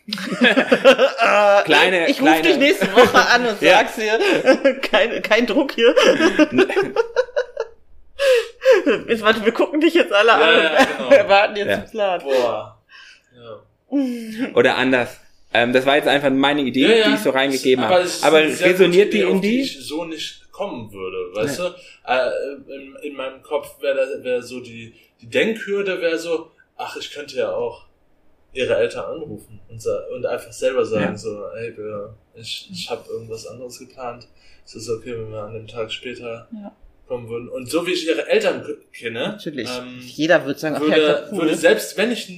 Kleine- ich rufe dich nächste Woche an und Ja. sag's dir. kein, kein Druck hier. Jetzt, warte, wir gucken dich jetzt alle Ja, an ja, und genau. wir warten jetzt Ja. den Plan. Boah. Ja. Oder anders. Ähm, das war jetzt einfach meine Idee, Ja, ja. die ich so reingegeben Aber habe. ist Aber eine sehr resoniert die in die? ich so nicht kommen würde, weißt du? Äh, in, in meinem Kopf wäre wär so die, die Denkhürde wäre so, ach, ich könnte ja auch ihre Eltern anrufen und, und einfach selber sagen Ja. so, wir, ich, ich habe irgendwas anderes geplant. Es ist okay, wenn wir an dem Tag später Ja. kommen würden. Und so wie ich ihre Eltern kenne, Natürlich. ähm, Jeder wird sagen, würde, cool. würde selbst wenn ich,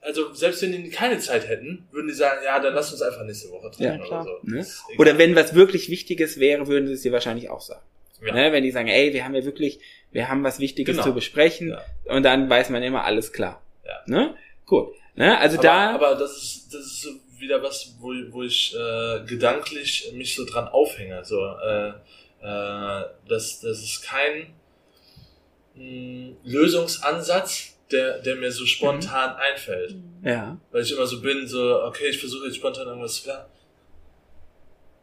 also selbst wenn die keine Zeit hätten, würden die sagen, ja, dann lass uns einfach nächste Woche treffen Ja, oder so. Ne? Oder wenn was wirklich Wichtiges wäre, würden sie es dir wahrscheinlich auch sagen. Ja. Ne? Wenn die sagen, ey, wir haben ja wirklich, wir haben was Wichtiges Genau. zu besprechen Ja. und dann weiß man immer alles klar. Ja. Ne? Gut. Ne? Also aber, da, aber das ist das ist so wieder was, wo, wo ich äh, gedanklich mich so dran aufhänge. So, äh, äh, das, das ist kein mh, Lösungsansatz, der, der mir so spontan einfällt. ja. Weil ich immer so bin, so, okay, ich versuche jetzt spontan irgendwas zu planen.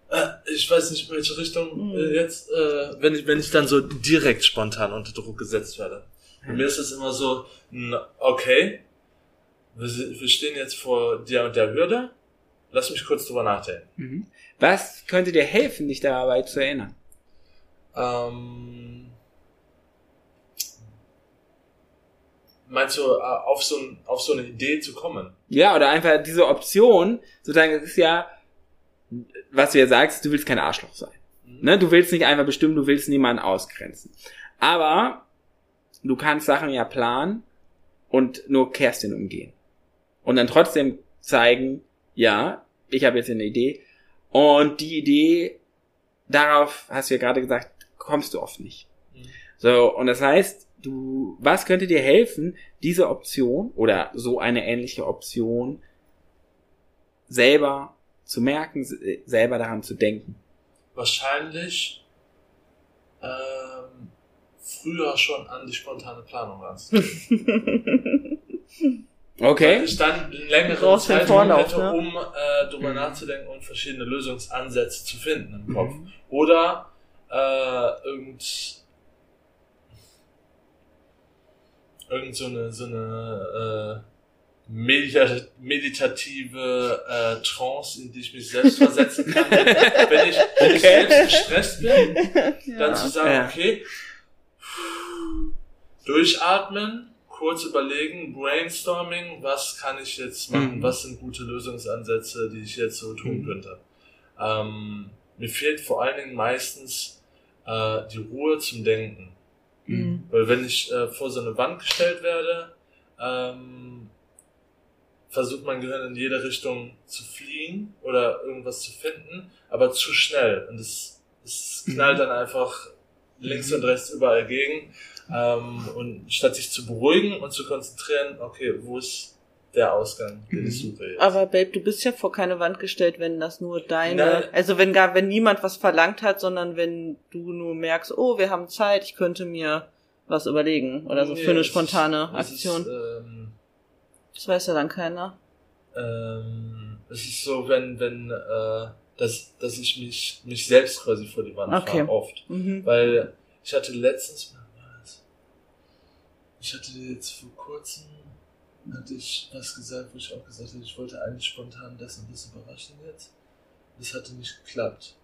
Äh, ich weiß nicht, in welche Richtung Mhm. äh, jetzt, äh, wenn ich, wenn ich dann so direkt spontan unter Druck gesetzt werde. Bei mir ist es immer so, okay, wir, stehen jetzt vor der und der Hürde, lass mich kurz drüber nachdenken. Mhm. Was könnte dir helfen, dich dabei zu erinnern? Ähm, meinst du, äh, auf so, ein, auf so eine Idee zu kommen? Ja, oder einfach diese Option, sozusagen, das ist ja, was du ja sagst, du willst kein Arschloch sein. Ne? Du willst nicht einfach bestimmen, du willst niemanden ausgrenzen. Aber du kannst Sachen ja planen und nur Kerstin umgehen. Und dann trotzdem zeigen, ja, ich habe jetzt eine Idee. Und die Idee, darauf hast du ja gerade gesagt, kommst du oft nicht. Mhm. So, und das heißt, du, was könnte dir helfen, diese Option oder so eine ähnliche Option selber zu merken, se- selber daran zu denken? Wahrscheinlich ähm, früher schon an die spontane Planung ranzugehen. Okay. ich Brauchst den Zeitraum Vorlauf, hätte, ne? um äh, drüber Mhm. nachzudenken und verschiedene Lösungsansätze zu finden im Kopf. Mhm. Oder äh, irgend, irgend so eine, so eine äh, medita meditative äh, Trance, in die ich mich selbst versetzen kann. wenn, ich, wenn ich Okay. selbst gestresst bin, dann zu sagen, Ja. okay, durchatmen, kurz überlegen, brainstorming, was kann ich jetzt machen, Mhm. was sind gute Lösungsansätze, die ich jetzt so tun Mhm. könnte. Ähm, mir fehlt vor allen Dingen meistens äh, die Ruhe zum Denken. Mhm. Weil wenn ich äh, vor so eine Wand gestellt werde, ähm, versucht mein Gehirn in jede Richtung zu fliehen oder irgendwas zu finden, aber zu schnell. Und es, es knallt dann einfach links und rechts überall gegen. Ähm, und statt sich zu beruhigen und zu konzentrieren, okay, wo ist der Ausgang, den ich Mhm. suche jetzt? Aber Babe, du bist ja vor keine Wand gestellt, wenn das nur deine, Nein. also wenn gar, wenn niemand was verlangt hat, sondern wenn du nur merkst, oh, wir haben Zeit, ich könnte mir was überlegen oder so Nee, für eine spontane es Aktion. Ist, ähm, das weiß ja dann keiner. ähm, es ist so, wenn, wenn, äh, dass, dass ich mich, mich selbst quasi vor die Wand Okay. fahre, oft. Mhm. Weil ich hatte letztens, das? Ich hatte jetzt vor kurzem, hatte ich was gesagt, wo ich auch gesagt habe, ich wollte eigentlich spontan das und das überraschen jetzt. Das hatte nicht geklappt.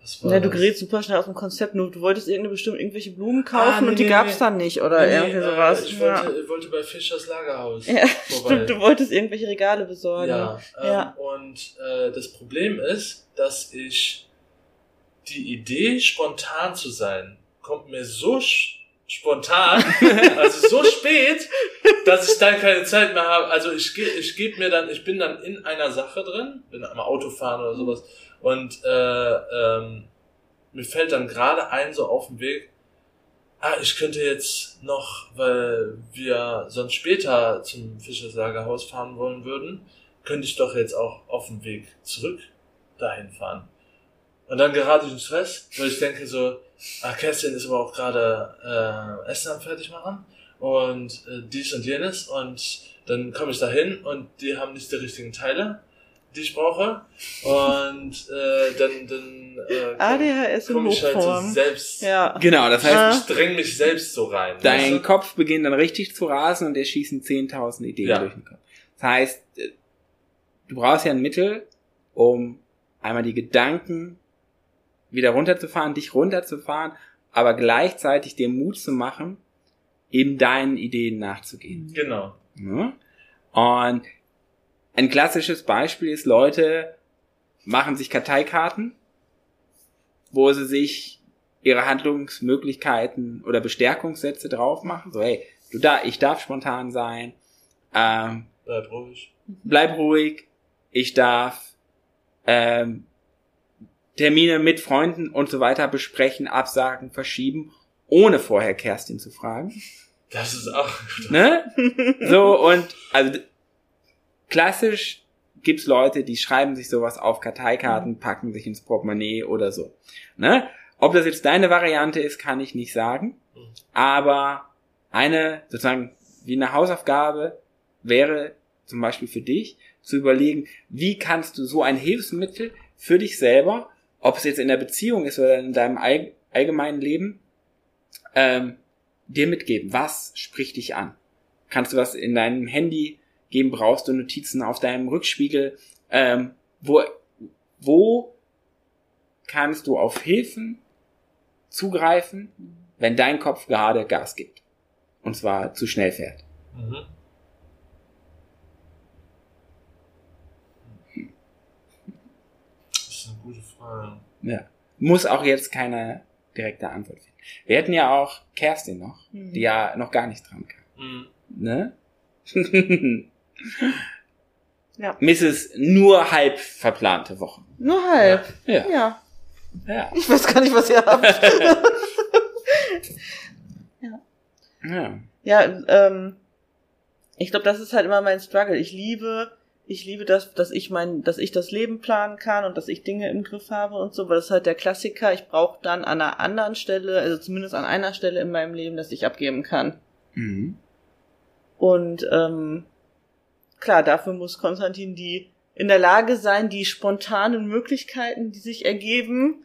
Was war Ja, du gerätst super schnell aus dem Konzept, nur du wolltest irgendeine bestimmt irgendwelche Blumen Ah, kaufen nee, und die nee, gab's nee. dann nicht oder Nee, irgendwie äh, sowas. Ich ja. wollte, wollte bei Fischers Lagerhaus ja, vorbei. stimmt, du wolltest irgendwelche Regale besorgen. Ja, ähm, Ja. und äh, das Problem ist, dass ich die Idee, spontan zu sein, kommt mir so sch- spontan, also so spät, dass ich dann keine Zeit mehr habe. Also ich ich gebe mir dann, ich bin dann in einer Sache drin, bin am Autofahren oder sowas und äh, ähm, mir fällt dann gerade ein so auf dem Weg, ah, ich könnte jetzt noch, weil wir sonst später zum Fischers Lagerhaus fahren wollen würden, könnte ich doch jetzt auch auf dem Weg zurück dahin fahren. Und dann gerate ich in Stress, weil ich denke so, ah, Kerstin ist aber auch gerade äh, Essen am fertig machen und äh, dies und jenes und dann komme ich dahin und die haben nicht die richtigen Teile, die ich brauche und äh, dann dann äh, ADHS in komme ich halt so selbst, Ja. Genau, das heißt, Ah. ich dränge mich selbst so rein. dein weißt du? Kopf beginnt dann richtig zu rasen und dir schießen 10.000 Ideen Ja. durch den Kopf. Das heißt, äh, du brauchst ja ein Mittel, um einmal die Gedanken wieder runterzufahren, dich runterzufahren, aber gleichzeitig dir Mut zu machen, eben deinen Ideen nachzugehen. Genau. Ne? Und ein klassisches Beispiel ist, Leute machen sich Karteikarten, wo sie sich ihre Handlungsmöglichkeiten oder Bestärkungssätze drauf machen. So, hey, du da, ich darf spontan sein, ähm, Bleib ruhig. bleib ruhig, ich darf ähm, Termine mit Freunden und so weiter besprechen, absagen, verschieben, ohne vorher Kerstin zu fragen. Das ist auch Ne? So, und also klassisch gibt's Leute, die schreiben sich sowas auf Karteikarten, packen sich ins Portemonnaie oder so. Ne? Ob das jetzt deine Variante ist, kann ich nicht sagen. Aber eine, sozusagen, wie eine Hausaufgabe wäre zum Beispiel für dich, zu überlegen, wie kannst du so ein Hilfsmittel für dich selber, ob es jetzt in der Beziehung ist oder in deinem all allgemeinen Leben, ähm, dir mitgeben. Was spricht dich an? Kannst du was in deinem Handy geben? Brauchst du Notizen auf deinem Rückspiegel? Ähm, wo, wo kannst du auf Hilfen zugreifen, wenn dein Kopf gerade Gas gibt? Und zwar zu schnell fährt. Mhm. Das ist eine gute Frage. Ja. Muss auch jetzt keine direkte Antwort finden. Wir hätten ja auch Kerstin noch, Mhm. die ja noch gar nicht dran kam. Mhm. Ne? Ja. Mrs. nur halb verplante Wochen. Nur halb. Ja. Ja. Ja. Ich weiß gar nicht, was ihr habt. ja. Ja, ähm, ich glaube, das ist halt immer mein Struggle. Ich liebe, ich liebe das, dass ich mein, dass ich das Leben planen kann und dass ich Dinge im Griff habe und so, weil das ist halt der Klassiker. Ich brauche dann an einer anderen Stelle, also zumindest an einer Stelle in meinem Leben, dass ich abgeben kann. Mhm. Und ähm, klar, dafür muss Konstantin die in der Lage sein, die spontanen Möglichkeiten, die sich ergeben,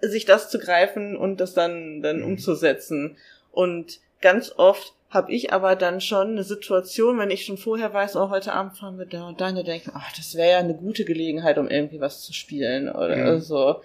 sich das zu greifen und das dann dann Mhm. umzusetzen. Und ganz oft habe ich aber dann schon eine Situation, wenn ich schon vorher weiß, oh, heute Abend fahren wir da und da, und dann denke ich, ach, das wäre ja eine gute Gelegenheit, um irgendwie was zu spielen oder Mhm. so.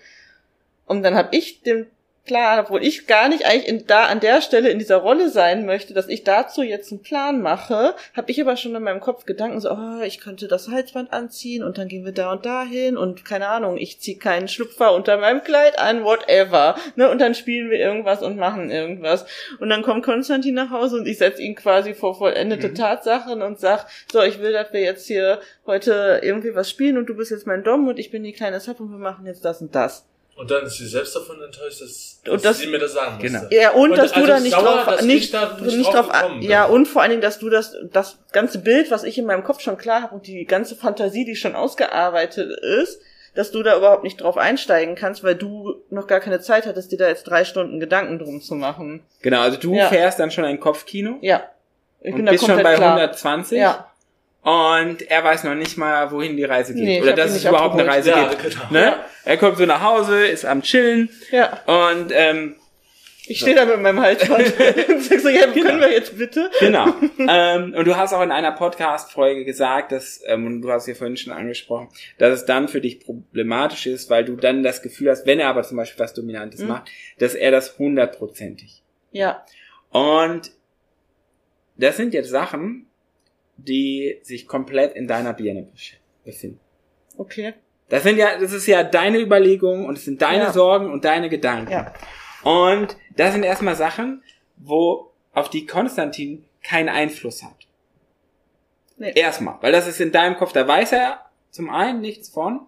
Und dann habe ich den Plan, obwohl ich gar nicht eigentlich in, da an der Stelle in dieser Rolle sein möchte, dass ich dazu jetzt einen Plan mache, habe ich aber schon in meinem Kopf Gedanken so, oh, ich könnte das Halsband anziehen und dann gehen wir da und da hin und keine Ahnung, ich ziehe keinen Schlüpfer unter meinem Kleid an, whatever. Ne? Und dann spielen wir irgendwas und machen irgendwas. Und dann kommt Konstantin nach Hause und ich setze ihn quasi vor vollendete Mhm. Tatsachen und sag, so, ich will, dass wir jetzt hier heute irgendwie was spielen und du bist jetzt mein Dom und ich bin die kleine Sub und wir machen jetzt das und das. Und dann ist sie selbst davon enttäuscht, dass, dass Und das- sie mir das sagen Genau. musste. Ja, und, Und dass du also da nicht sauer, drauf, nicht, da nicht nicht drauf drauf, ja, und vor allen Dingen, dass du das, das ganze Bild, was ich in meinem Kopf schon klar habe und die ganze Fantasie, die schon ausgearbeitet ist, dass du da überhaupt nicht drauf einsteigen kannst, weil du noch gar keine Zeit hattest, dir da jetzt drei Stunden Gedanken drum zu machen. Genau, also du Ja. fährst dann schon ein Kopfkino Ja. Ich und bin da bist schon bei klar. 120 Ja. Und er weiß noch nicht mal, wohin die Reise geht. Nee, Oder dass es überhaupt eine abgeholt. Reise Ja, gibt. genau. Ne? Ja. Er kommt so nach Hause, ist am Chillen Ja. und ähm, Ich stehe da mit meinem Halsband und sag so, ja, Genau. können wir jetzt bitte? Genau. ähm, und du hast auch in einer Podcast-Folge gesagt, dass, ähm, und du hast ja vorhin schon angesprochen, dass es dann für dich problematisch ist, weil du dann das Gefühl hast, wenn er aber zum Beispiel was Dominantes Mhm. macht, dass er das hundertprozentig. Ja. Und das sind jetzt Sachen, die sich komplett in deiner Birne befinden. Okay. Das sind ja, das ist ja deine Überlegungen und es sind deine Ja. Sorgen und deine Gedanken. Ja. Und das sind erstmal Sachen, wo auf die Konstantin keinen Einfluss hat. Nee. Erstmal, weil das ist in deinem Kopf, da weiß er zum einen nichts von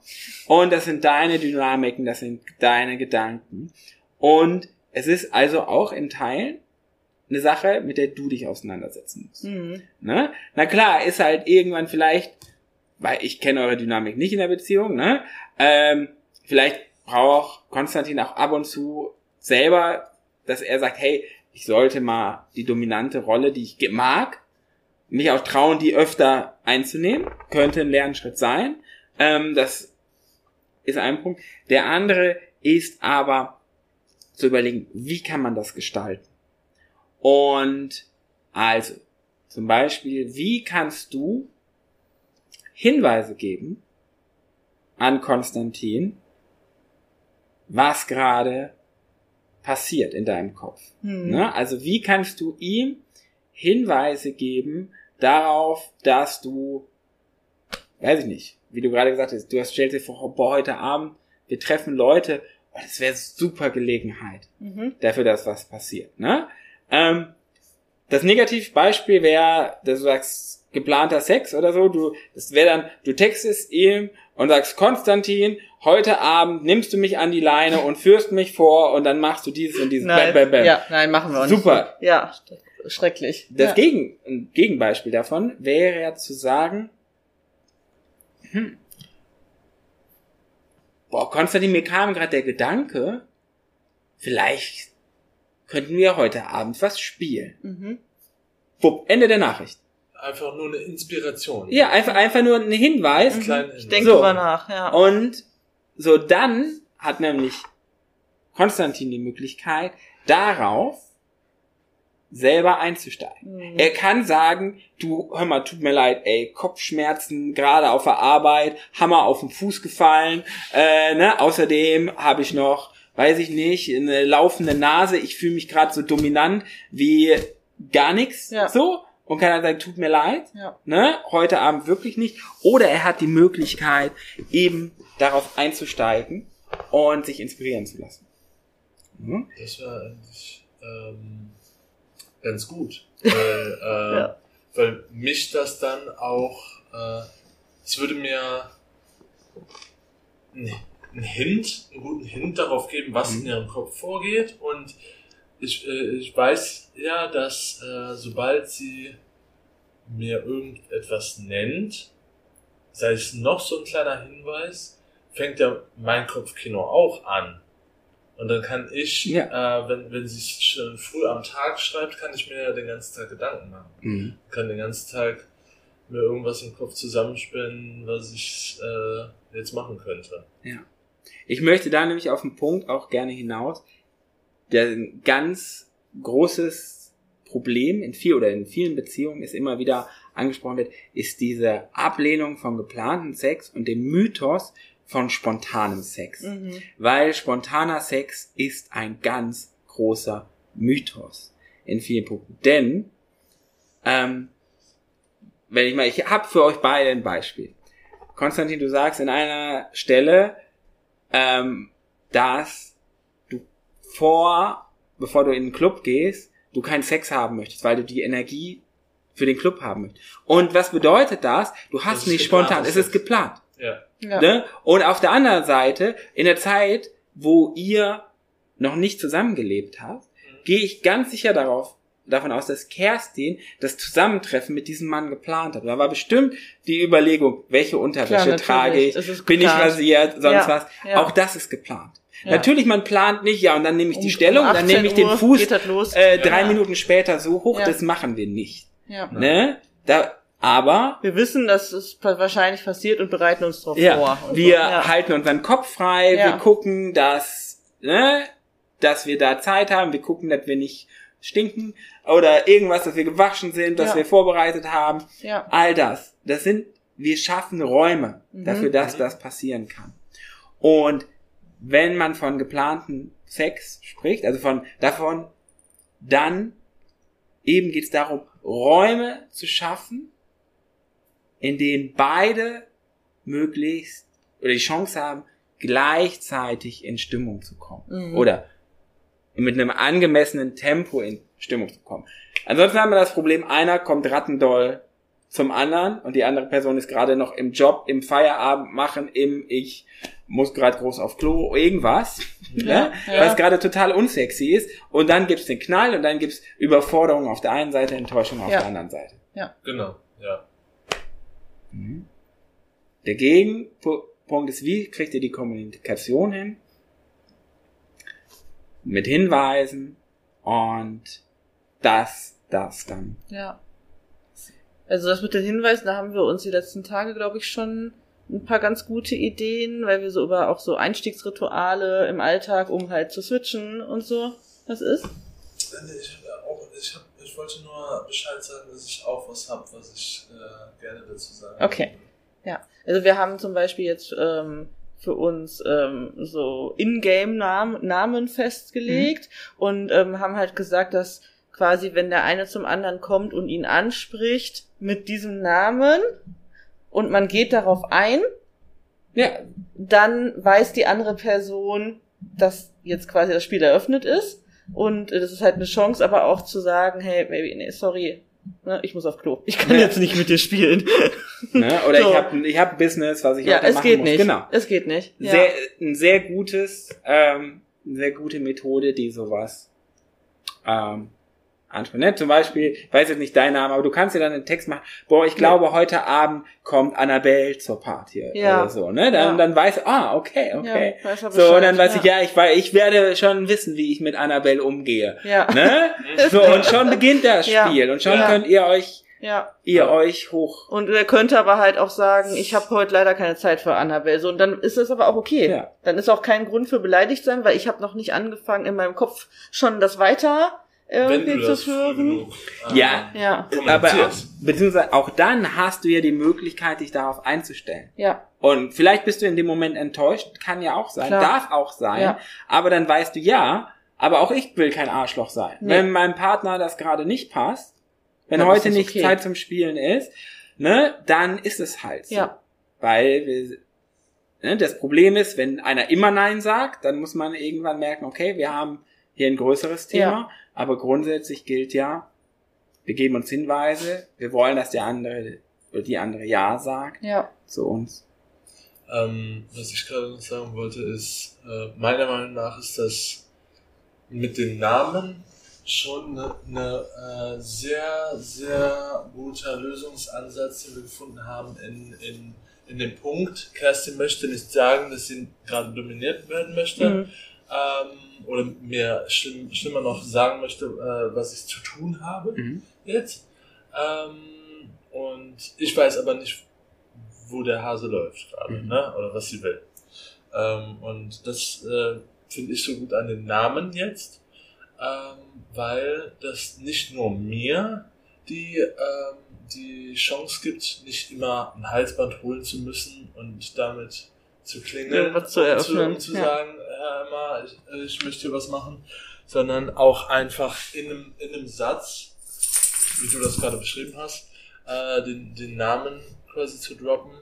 und das sind deine Dynamiken, das sind deine Gedanken und es ist also auch in Teilen eine Sache, mit der du dich auseinandersetzen musst. Mhm. Ne? Na klar, ist halt irgendwann vielleicht, weil ich kenne eure Dynamik nicht in der Beziehung, ne? Ähm, vielleicht braucht Konstantin auch ab und zu selber, dass er sagt, hey, ich sollte mal die dominante Rolle, die ich mag, mich auch trauen, die öfter einzunehmen. Könnte ein Lernschritt sein. Ähm, das ist ein Punkt. Der andere ist aber zu überlegen, wie kann man das gestalten? Und also, zum Beispiel, wie kannst du Hinweise geben an Konstantin, was gerade passiert in deinem Kopf? Mhm. Ne? Also wie kannst du ihm Hinweise geben darauf, dass du, weiß ich nicht, wie du gerade gesagt hast, du hast stellst dir vor, boah, heute Abend, wir treffen Leute, oh, das wäre super Gelegenheit Mhm. dafür, dass was passiert. Ne? Ähm, das Negativbeispiel wäre, dass du sagst, geplanter Sex oder so, du, das wäre dann, du textest ihm und sagst, Konstantin, heute Abend nimmst du mich an die Leine und führst mich vor und dann machst du dieses und dieses. Nein. Bam, bam, bam. Ja, nein, machen wir nicht. Super. Ja, schrecklich. Das ja. Gegen, ein Gegenbeispiel davon wäre ja zu sagen, hm, boah, Konstantin, mir kam gerade der Gedanke, vielleicht könnten wir heute Abend was spielen. Mhm. Wupp, Ende der Nachricht. Einfach nur eine Inspiration. Ja, einfach, einfach nur ein Hinweis. Ein kleiner Ich Hinweis. denke So. drüber nach, ja. Und so dann hat nämlich Konstantin die Möglichkeit, darauf selber einzusteigen. Mhm. Er kann sagen, du, hör mal, tut mir leid, ey, Kopfschmerzen, gerade auf der Arbeit, Hammer auf den Fuß gefallen, äh, ne, außerdem habe ich noch, weiß ich nicht, eine laufende Nase, ich fühle mich gerade so dominant wie gar nichts Ja. so und kann dann sagen, tut mir leid, Ja. ne, heute Abend wirklich nicht. Oder er hat die Möglichkeit, eben darauf einzusteigen und sich inspirieren zu lassen. Mhm. Das wäre eigentlich ähm, ganz gut. Weil, äh, Ja. weil mich das dann auch, äh, es würde mir einen einen Hint, einen guten Hint darauf geben, was Mhm. in ihrem Kopf vorgeht. Und ich, äh, ich weiß ja, dass äh, sobald sie mir irgendetwas nennt, sei es noch so ein kleiner Hinweis, fängt ja mein Kopfkino auch an. Und dann kann ich, Ja. äh, wenn, wenn sie es schon früh am Tag schreibt, kann ich mir ja den ganzen Tag Gedanken machen. Mhm. Kann den ganzen Tag mir irgendwas im Kopf zusammenspinnen, was ich äh, jetzt machen könnte. Ich möchte da nämlich auf den Punkt auch gerne hinaus, der ein ganz großes Problem in viel oder in vielen Beziehungen ist immer wieder angesprochen wird, ist diese Ablehnung von geplanten Sex und dem Mythos von spontanem Sex. Mhm. Weil spontaner Sex ist ein ganz großer Mythos in vielen Punkten. Denn, ähm, wenn ich mal, ich habe für euch beide ein Beispiel. Konstantin, du sagst in einer Stelle, ähm, dass du vor, bevor du in den Club gehst, du keinen Sex haben möchtest, weil du die Energie für den Club haben möchtest. Und was bedeutet das? Du Das hast ist nicht geplanter spontan, es ist geplant. Ja. Ja. Ne? Und auf der anderen Seite, in der Zeit, wo ihr noch nicht zusammengelebt habt, gehe ich ganz sicher darauf, davon aus, dass Kerstin das Zusammentreffen mit diesem Mann geplant hat. Da war bestimmt die Überlegung, welche Unterwäsche Klar, trage ich, bin ich rasiert, sonst Ja, was. ja. Auch das ist geplant. Ja. Natürlich, man plant nicht, ja, und dann nehme ich die Um- Stellung, um und dann nehme ich 18 den Uhr Fuß äh, Ja. drei Minuten später so hoch, Ja. das machen wir nicht. Ja. Ne? Da, aber Wir wissen, dass es wahrscheinlich passiert und bereiten uns darauf Ja, vor. Und wir so. ja. halten unseren Kopf frei, Ja. wir gucken, dass, ne, dass wir da Zeit haben, wir gucken, dass wir nicht stinken oder irgendwas, dass wir gewaschen sind, dass Ja. wir vorbereitet haben. Ja. All das, das sind, wir schaffen Räume Mhm. dafür, dass das passieren kann. Und wenn man von geplanten Sex spricht, also von davon, dann eben geht es darum, Räume zu schaffen, in denen beide möglichst oder die Chance haben, gleichzeitig in Stimmung zu kommen. Mhm. Oder mit einem angemessenen Tempo in Stimmung zu kommen. Ansonsten haben wir das Problem, einer kommt rattendoll zum anderen und die andere Person ist gerade noch im Job, im Feierabend machen, im ich muss gerade groß auf Klo, irgendwas, Ja, ne? ja. was gerade total unsexy ist. Und dann gibt's den Knall und dann gibt's Überforderung auf der einen Seite, Enttäuschung auf Ja. der anderen Seite. Genau, ja. Mhm. Der Gegenpunkt ist, wie kriegt ihr die Kommunikation hin? Mit Hinweisen und das, das dann. Ja. Also das mit den Hinweisen, da haben wir uns die letzten Tage, glaube ich, schon ein paar ganz gute Ideen, weil wir so über auch so Einstiegsrituale im Alltag, um halt zu switchen und so. Was ist? Ich, hab auch, ich, hab, ich wollte nur Bescheid sagen, dass ich auch was habe, was ich äh, gerne dazu sagen Okay. würde. Ja. Also wir haben zum Beispiel jetzt ähm, für uns ähm, so Ingame-Namen Namen festgelegt und ähm, haben halt gesagt, dass quasi, wenn der eine zum anderen kommt und ihn anspricht mit diesem Namen und man geht darauf ein, Ja, dann weiß die andere Person, dass jetzt quasi das Spiel eröffnet ist. Und äh, das ist halt eine Chance, aber auch zu sagen, hey, Baby, nee, sorry, ne, ich muss auf Klo. Ich kann Ja. jetzt nicht mit dir spielen. ne? oder So. ich habe ich hab ein Business, was ich ja, es machen geht muss. nicht. Genau. Es geht nicht. Ja. Sehr, ein sehr gutes, ähm, eine sehr gute Methode, die sowas ähm, Ne? Zum Beispiel, ich weiß jetzt nicht dein Name, aber du kannst dir dann einen Text machen, boah, ich glaube, heute Abend kommt Annabelle zur Party Ja. oder so, ne? Dann, Ja. dann weiß ah, okay, okay. Ja, so, und dann weiß ich, ja, ich, wei- ich werde schon wissen, wie ich mit Annabelle umgehe. Ja. Ne? So, und schon beginnt das Ja. Spiel und schon Ja. könnt ihr euch, Ja. ihr euch hoch. Und er könnte aber halt auch sagen, ich habe heute leider keine Zeit für Annabelle. So, und dann ist das aber auch okay. Ja. Dann ist auch kein Grund für beleidigt sein, weil ich habe noch nicht angefangen, in meinem Kopf schon das weiter irgendwie zu genug äh, Ja. Ja, Aber auch, beziehungsweise auch dann hast du ja die Möglichkeit, dich darauf einzustellen. ja, Und vielleicht bist du in dem Moment enttäuscht, kann ja auch sein, Klar. darf auch sein, Ja. aber dann weißt du, ja, Aber auch ich will kein Arschloch sein. Nee. Wenn meinem Partner das gerade nicht passt, wenn Dann heute nicht okay. Zeit zum Spielen ist, ne, dann ist es halt so. Ja. Weil wir, ne, das Problem ist, wenn einer immer Nein sagt, dann muss man irgendwann merken, okay, wir haben hier ein größeres Thema, Ja. Aber grundsätzlich gilt ja, wir geben uns Hinweise, wir wollen, dass der andere oder die andere Ja sagt Ja. zu uns. Ähm, was ich gerade noch sagen wollte, ist, äh, meiner Meinung nach ist das mit den Namen schon eine, eine äh, sehr, sehr guter Lösungsansatz, den wir gefunden haben in, in, in dem Punkt. Kerstin möchte nicht sagen, dass sie gerade dominiert werden möchte. Mhm. Ähm, oder mir schlimm, schlimmer noch sagen möchte, äh, was ich zu tun habe Mhm. jetzt. Ähm, und ich weiß aber nicht, wo der Hase läuft gerade, Mhm. ne? Oder was sie will. Ähm, und das äh, finde ich so gut an den Namen jetzt, ähm, weil das nicht nur mir die, ähm, die Chance gibt, nicht immer ein Halsband holen zu müssen und damit zu klingeln Irgendwas zu und eröffnen, um zu ja. sagen, Herr Emma, ich, ich möchte was machen, sondern auch einfach in einem, in einem Satz, wie du das gerade beschrieben hast, äh, den, den Namen quasi zu droppen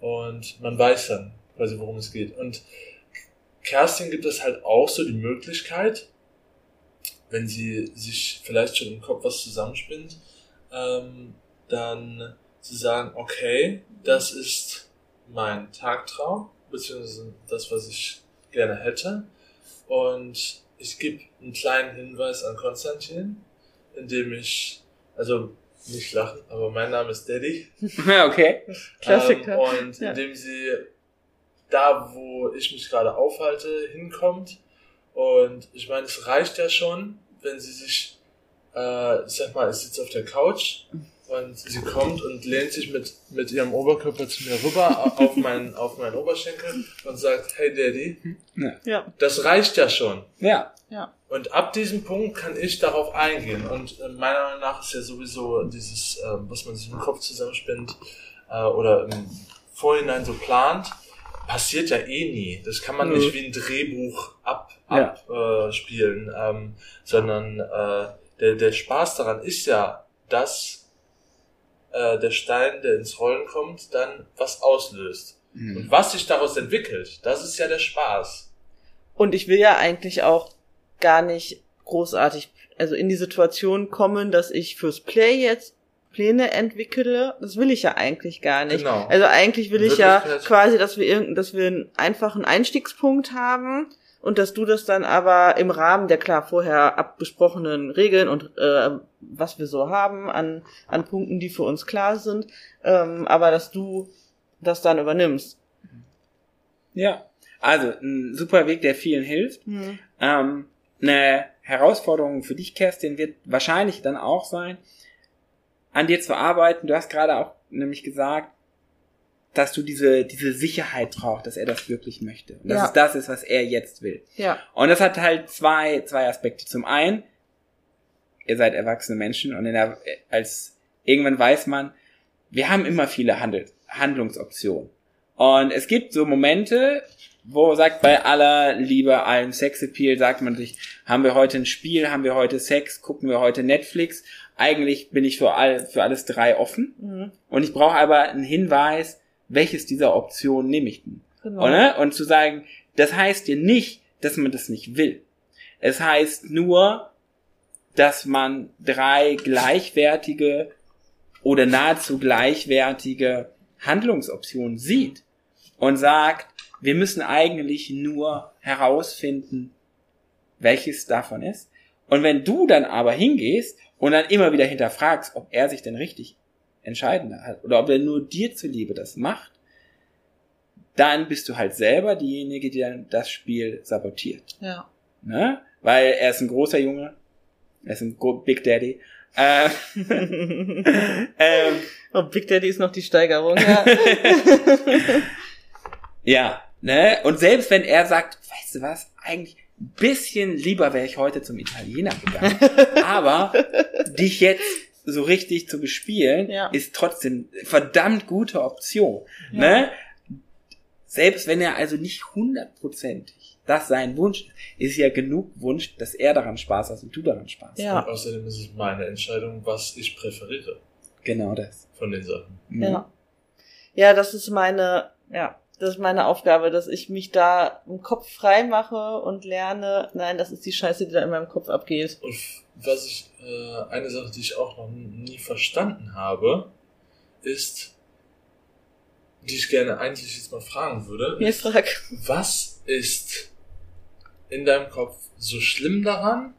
und man weiß dann quasi, worum es geht. Und Kerstin gibt es halt auch so die Möglichkeit, wenn sie sich vielleicht schon im Kopf was zusammenspinnt, ähm, dann zu sagen, okay, das ist mein Tagtraum, beziehungsweise das, was ich gerne hätte. Und ich gebe einen kleinen Hinweis an Konstantin, indem ich, also nicht lachen, aber mein Name ist Daddy. Ja, okay. Klassiker. Ähm, und Ja. indem sie da, wo ich mich gerade aufhalte, hinkommt. Und ich meine, es reicht ja schon, wenn sie sich, äh, ich sag mal, ich sitze auf der Couch und sie kommt und lehnt sich mit, mit ihrem Oberkörper zu mir rüber au- auf meinen, auf meinen Oberschenkel und sagt, hey Daddy, Ja. das reicht ja schon. Ja. Ja. Und ab diesem Punkt kann ich darauf eingehen. Und äh, meiner Meinung nach ist ja sowieso dieses, äh, was man sich im Kopf zusammenspinnt äh, oder im Vorhinein so plant, passiert ja eh nie. Das kann man nicht wie ein Drehbuch ab, Ja. abspielen, äh, spielen, ähm, sondern äh, der, der Spaß daran ist ja, dass äh, der Stein, der ins Rollen kommt, dann was auslöst. Mhm. Und was sich daraus entwickelt, das ist ja der Spaß. Und ich will ja eigentlich auch gar nicht großartig, also in die Situation kommen, dass ich fürs Play jetzt Pläne entwickle. Das will ich ja eigentlich gar nicht. Genau. Also eigentlich will ich ja quasi, dass wir irgendeinen, dass wir einen einfachen Einstiegspunkt haben und dass du das dann aber im Rahmen der klar vorher abbesprochenen Regeln und äh, was wir so haben an an Punkten, die für uns klar sind, ähm, aber dass du das dann übernimmst. Ja. Also, ein super Weg, der vielen hilft. Hm. Ähm, eine Herausforderung für dich, Kerstin, wird wahrscheinlich dann auch sein, an dir zu arbeiten. Du hast gerade auch nämlich gesagt, dass du diese, diese Sicherheit brauchst, dass er das wirklich möchte. Und dass Ja. es das ist, was er jetzt will. Ja. Und das hat halt zwei, zwei Aspekte. Zum einen, ihr seid erwachsene Menschen und in der, als irgendwann weiß man, wir haben immer viele Handel, Handlungsoptionen. Und es gibt so Momente, wo sagt bei aller Liebe, allem Sexappeal, sagt man sich, haben wir heute ein Spiel, haben wir heute Sex, gucken wir heute Netflix. Eigentlich bin ich für, all, für alles drei offen. Mhm. Und ich brauche aber einen Hinweis, welches dieser Optionen nehme ich denn? Genau. Oder? Und zu sagen, das heißt dir nicht, dass man das nicht will. Es heißt nur, dass man drei gleichwertige oder nahezu gleichwertige Handlungsoptionen sieht und sagt, wir müssen eigentlich nur herausfinden, welches davon ist. Und wenn du dann aber hingehst und dann immer wieder hinterfragst, ob er sich denn richtig entscheiden hat oder ob er nur dir zuliebe das macht, dann bist du halt selber diejenige, die dann das Spiel sabotiert. Ja. Ne? Weil er ist ein großer Junge, er ist ein Big Daddy. Äh, ähm, Oh, Big Daddy ist noch die Steigerung, ja. ja, ne? Und selbst wenn er sagt, weißt du was, eigentlich ein bisschen lieber wäre ich heute zum Italiener gegangen, aber dich jetzt so richtig zu bespielen, Ja. ist trotzdem verdammt gute Option. Ja. Ne? Selbst wenn er also nicht hundertprozentig das sein Wunsch ist, ist ja genug Wunsch, dass er daran Spaß hat und du daran Spaß hast. Ja. Und außerdem ist es meine Entscheidung, was ich präferiere Genau das. von den Sachen. Mhm. Ja. Ja, das ist meine, ja, das ist meine Aufgabe, dass ich mich da im Kopf frei mache und lerne, nein, das ist die Scheiße, die da in meinem Kopf abgeht. Und was ich, äh, eine Sache, die ich auch noch nie verstanden habe, ist, die ich gerne eigentlich jetzt mal fragen würde, Mir ist, frag. was ist in deinem Kopf so schlimm daran,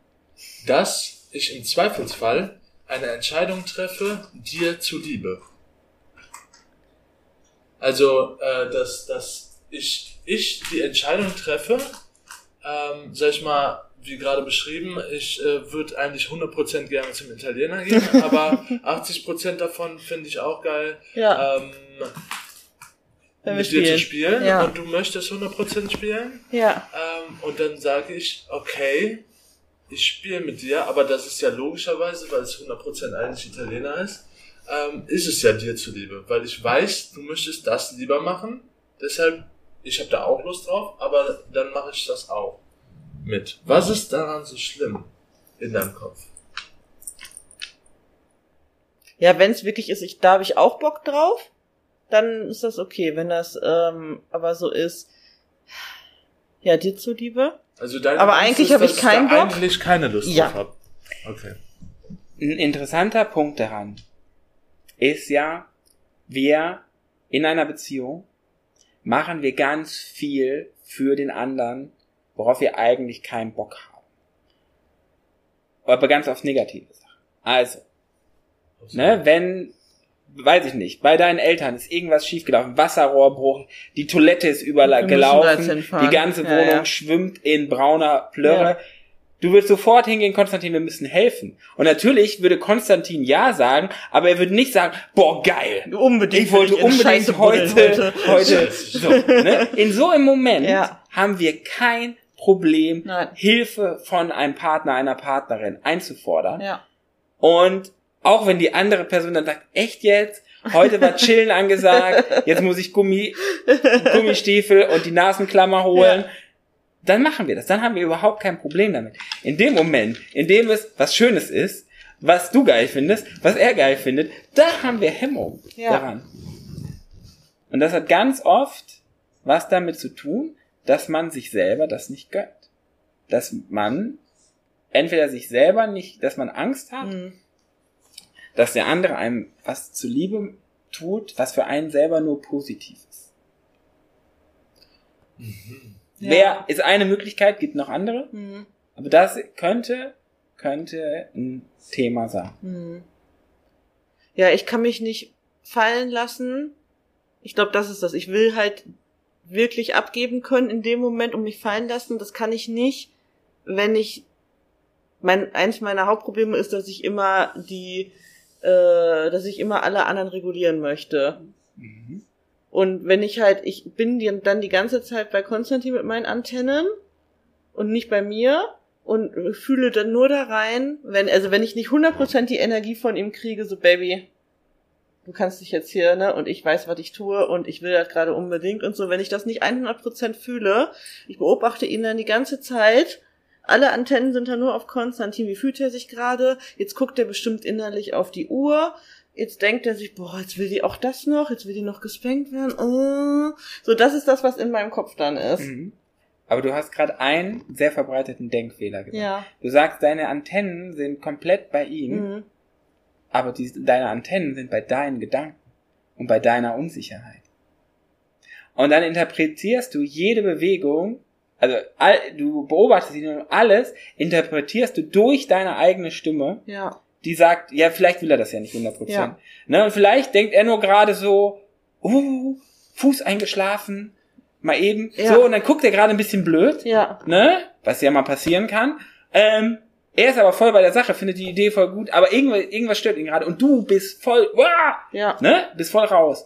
dass ich im Zweifelsfall eine Entscheidung treffe, dir zuliebe? Also, äh, dass, dass ich, ich die Entscheidung treffe, ähm, sag ich mal, wie gerade beschrieben, ich äh, würde eigentlich 100% gerne zum Italiener gehen, aber 80% davon finde ich auch geil, Ja, ähm, wenn mit dir zu spielen Ja. und du möchtest 100% spielen. Ja, Ähm, und dann sage ich, okay, ich spiele mit dir, aber das ist ja logischerweise, weil es 100% eigentlich Italiener ist, ähm, ist es ja dir zuliebe, weil ich weiß, du möchtest das lieber machen, deshalb, ich habe da auch Lust drauf, aber dann mache ich das auch mit. Was ist daran so schlimm in deinem Kopf? ja, wenn es wirklich ist, ich, da habe ich auch Bock drauf, dann ist das okay. Wenn das ähm, aber so ist, ja, dir zuliebe. Also deine Aber Angst eigentlich ist, hab ich keinen Bock. eigentlich keine Lust Ja. drauf hab. Okay. Ein interessanter Punkt daran ist ja, wir in einer Beziehung machen wir ganz viel für den anderen, worauf wir eigentlich keinen Bock haben. Aber ganz oft negative Sachen. Also, ne, wenn, weiß ich nicht, bei deinen Eltern ist irgendwas schiefgelaufen, Wasserrohrbruch, die Toilette ist übergelaufen, die ganze Ja, Wohnung ja. schwimmt in brauner Plörre. Ja. Du würdest sofort hingehen, Konstantin, wir müssen helfen. Und natürlich würde Konstantin ja sagen, aber er würde nicht sagen, boah, geil. Unbedingt. Ich wollte Scheiße unbedingt buddeln heute, heute, so, ne? In so einem Moment Ja. haben wir kein Problem, Nein. Hilfe von einem Partner, einer Partnerin einzufordern. Ja. Und auch wenn die andere Person dann sagt, echt jetzt? Heute war Chillen angesagt, jetzt muss ich Gummi, Gummistiefel und die Nasenklammer holen. Ja. Dann machen wir das. Dann haben wir überhaupt kein Problem damit. In dem Moment, in dem es was Schönes ist, was du geil findest, was er geil findet, da haben wir Hemmung Ja. daran. Und das hat ganz oft was damit zu tun, dass man sich selber das nicht gönnt. Dass man entweder sich selber nicht, dass man Angst hat, Mhm. dass der andere einem was zuliebe tut, was für einen selber nur positiv ist. Mhm. Ja. Wer ist eine Möglichkeit, gibt noch andere, Mhm. aber das könnte könnte ein Thema sein. Mhm. Ja, ich kann mich nicht fallen lassen. Ich glaube, das ist das. Ich will halt wirklich abgeben können in dem Moment und mich fallen lassen. Das kann ich nicht, wenn ich mein eins meiner Hauptprobleme ist, dass ich immer die, äh, dass ich immer alle anderen regulieren möchte. Mhm. Und wenn ich halt, ich bin dann die ganze Zeit bei Konstantin mit meinen Antennen und nicht bei mir und fühle dann nur da rein, wenn, also wenn ich nicht 100% die Energie von ihm kriege, so Baby, du kannst dich jetzt hier, ne, und ich weiß, was ich tue und ich will das gerade unbedingt und so, wenn ich das nicht 100% fühle, ich beobachte ihn dann die ganze Zeit, alle Antennen sind dann nur auf Konstantin, wie fühlt er sich gerade, jetzt guckt er bestimmt innerlich auf die Uhr, jetzt denkt er sich, boah, jetzt will die auch das noch, jetzt will die noch gespankt werden. Uh. So, das ist das, was in meinem Kopf dann ist. Mhm. Aber du hast gerade einen sehr verbreiteten Denkfehler gesagt. Ja. Du sagst, deine Antennen sind komplett bei ihm, Mhm. aber die, deine Antennen sind bei deinen Gedanken und bei deiner Unsicherheit. Und dann interpretierst du jede Bewegung, also all, du beobachtest ihn und alles interpretierst du durch deine eigene Stimme, Ja. Die sagt, ja, vielleicht will er das ja nicht 100%. Ja. Ne, und vielleicht denkt er nur gerade so, uh, Fuß eingeschlafen, mal eben, Ja. so, und dann guckt er gerade ein bisschen blöd, Ja. ne, was ja mal passieren kann. Ähm, er ist aber voll bei der Sache, findet die Idee voll gut, aber irgendwas, irgendwas stört ihn gerade und du bist voll, wah, Ja. ne, bist voll raus.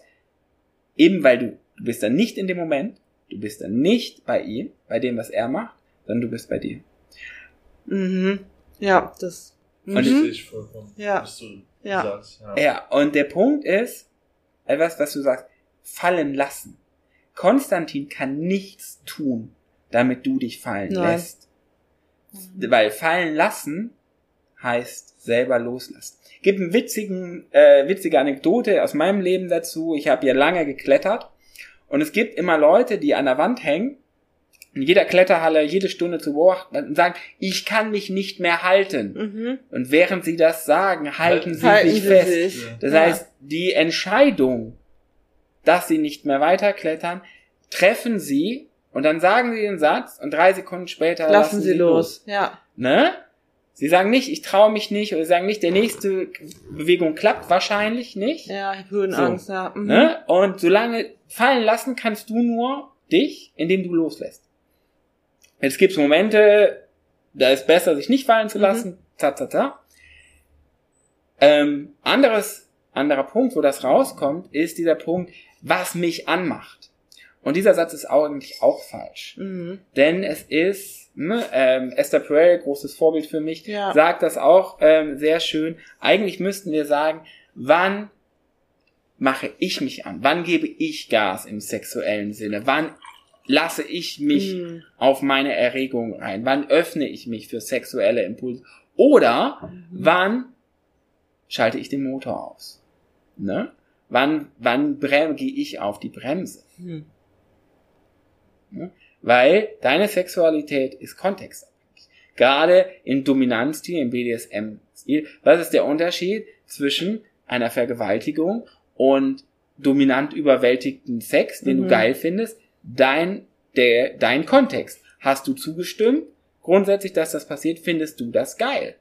Eben weil du, du bist dann nicht in dem Moment, du bist dann nicht bei ihm, bei dem, was er macht, sondern du bist bei dir. Mhm. Ja, das. Mhm. ich vollkommen. Ja. Was du Ja. sagst. Ja. Ja, und der Punkt ist, etwas, was du sagst, fallen lassen. Konstantin kann nichts tun, damit du dich fallen Nein. lässt. Weil fallen lassen heißt selber loslassen. Gibt eine witzigen, äh, witzige Anekdote aus meinem Leben dazu. Ich habe ja lange geklettert und es gibt immer Leute, die an der Wand hängen in jeder Kletterhalle jede Stunde zu beobachten und sagen, ich kann mich nicht mehr halten. Mhm. Und während sie das sagen, halten sie Halten sich sie fest. sich. Das Ja. heißt, die Entscheidung, dass sie nicht mehr weiterklettern, treffen sie und dann sagen sie den Satz und drei Sekunden später Lassen sie los. Ja. Ne? Sie sagen nicht, ich traue mich nicht, oder sie sagen nicht, der nächste Bewegung klappt wahrscheinlich nicht. Ja, Höhenangst, ja. Mhm. Ne? Und solange fallen lassen kannst du nur dich, indem du loslässt. Jetzt gibt's Momente, da ist besser, sich nicht fallen zu lassen. Ta, ta, ta. Ähm, anderes, anderer Punkt, wo das rauskommt, ist dieser Punkt, was mich anmacht. Und dieser Satz ist eigentlich auch falsch. Mhm. Denn es ist, ne, ähm, Esther Perel, großes Vorbild für mich, Ja. sagt das auch ähm, sehr schön. Eigentlich müssten wir sagen, wann mache ich mich an? Wann gebe ich Gas im sexuellen Sinne? Wann lasse ich mich Mhm. auf meine Erregung rein? Wann öffne ich mich für sexuelle Impulse? Oder wann schalte ich den Motor aus? Ne? Wann, wann gehe ich auf die Bremse? Mhm. Weil deine Sexualität ist kontextabhängig. Gerade im Dominanzstil, im BDSM-Stil. Was ist der Unterschied zwischen einer Vergewaltigung und dominant überwältigten Sex, den du Mhm. geil findest? Dein, der, dein Kontext. Hast du zugestimmt? Grundsätzlich, dass das passiert, findest du das geil.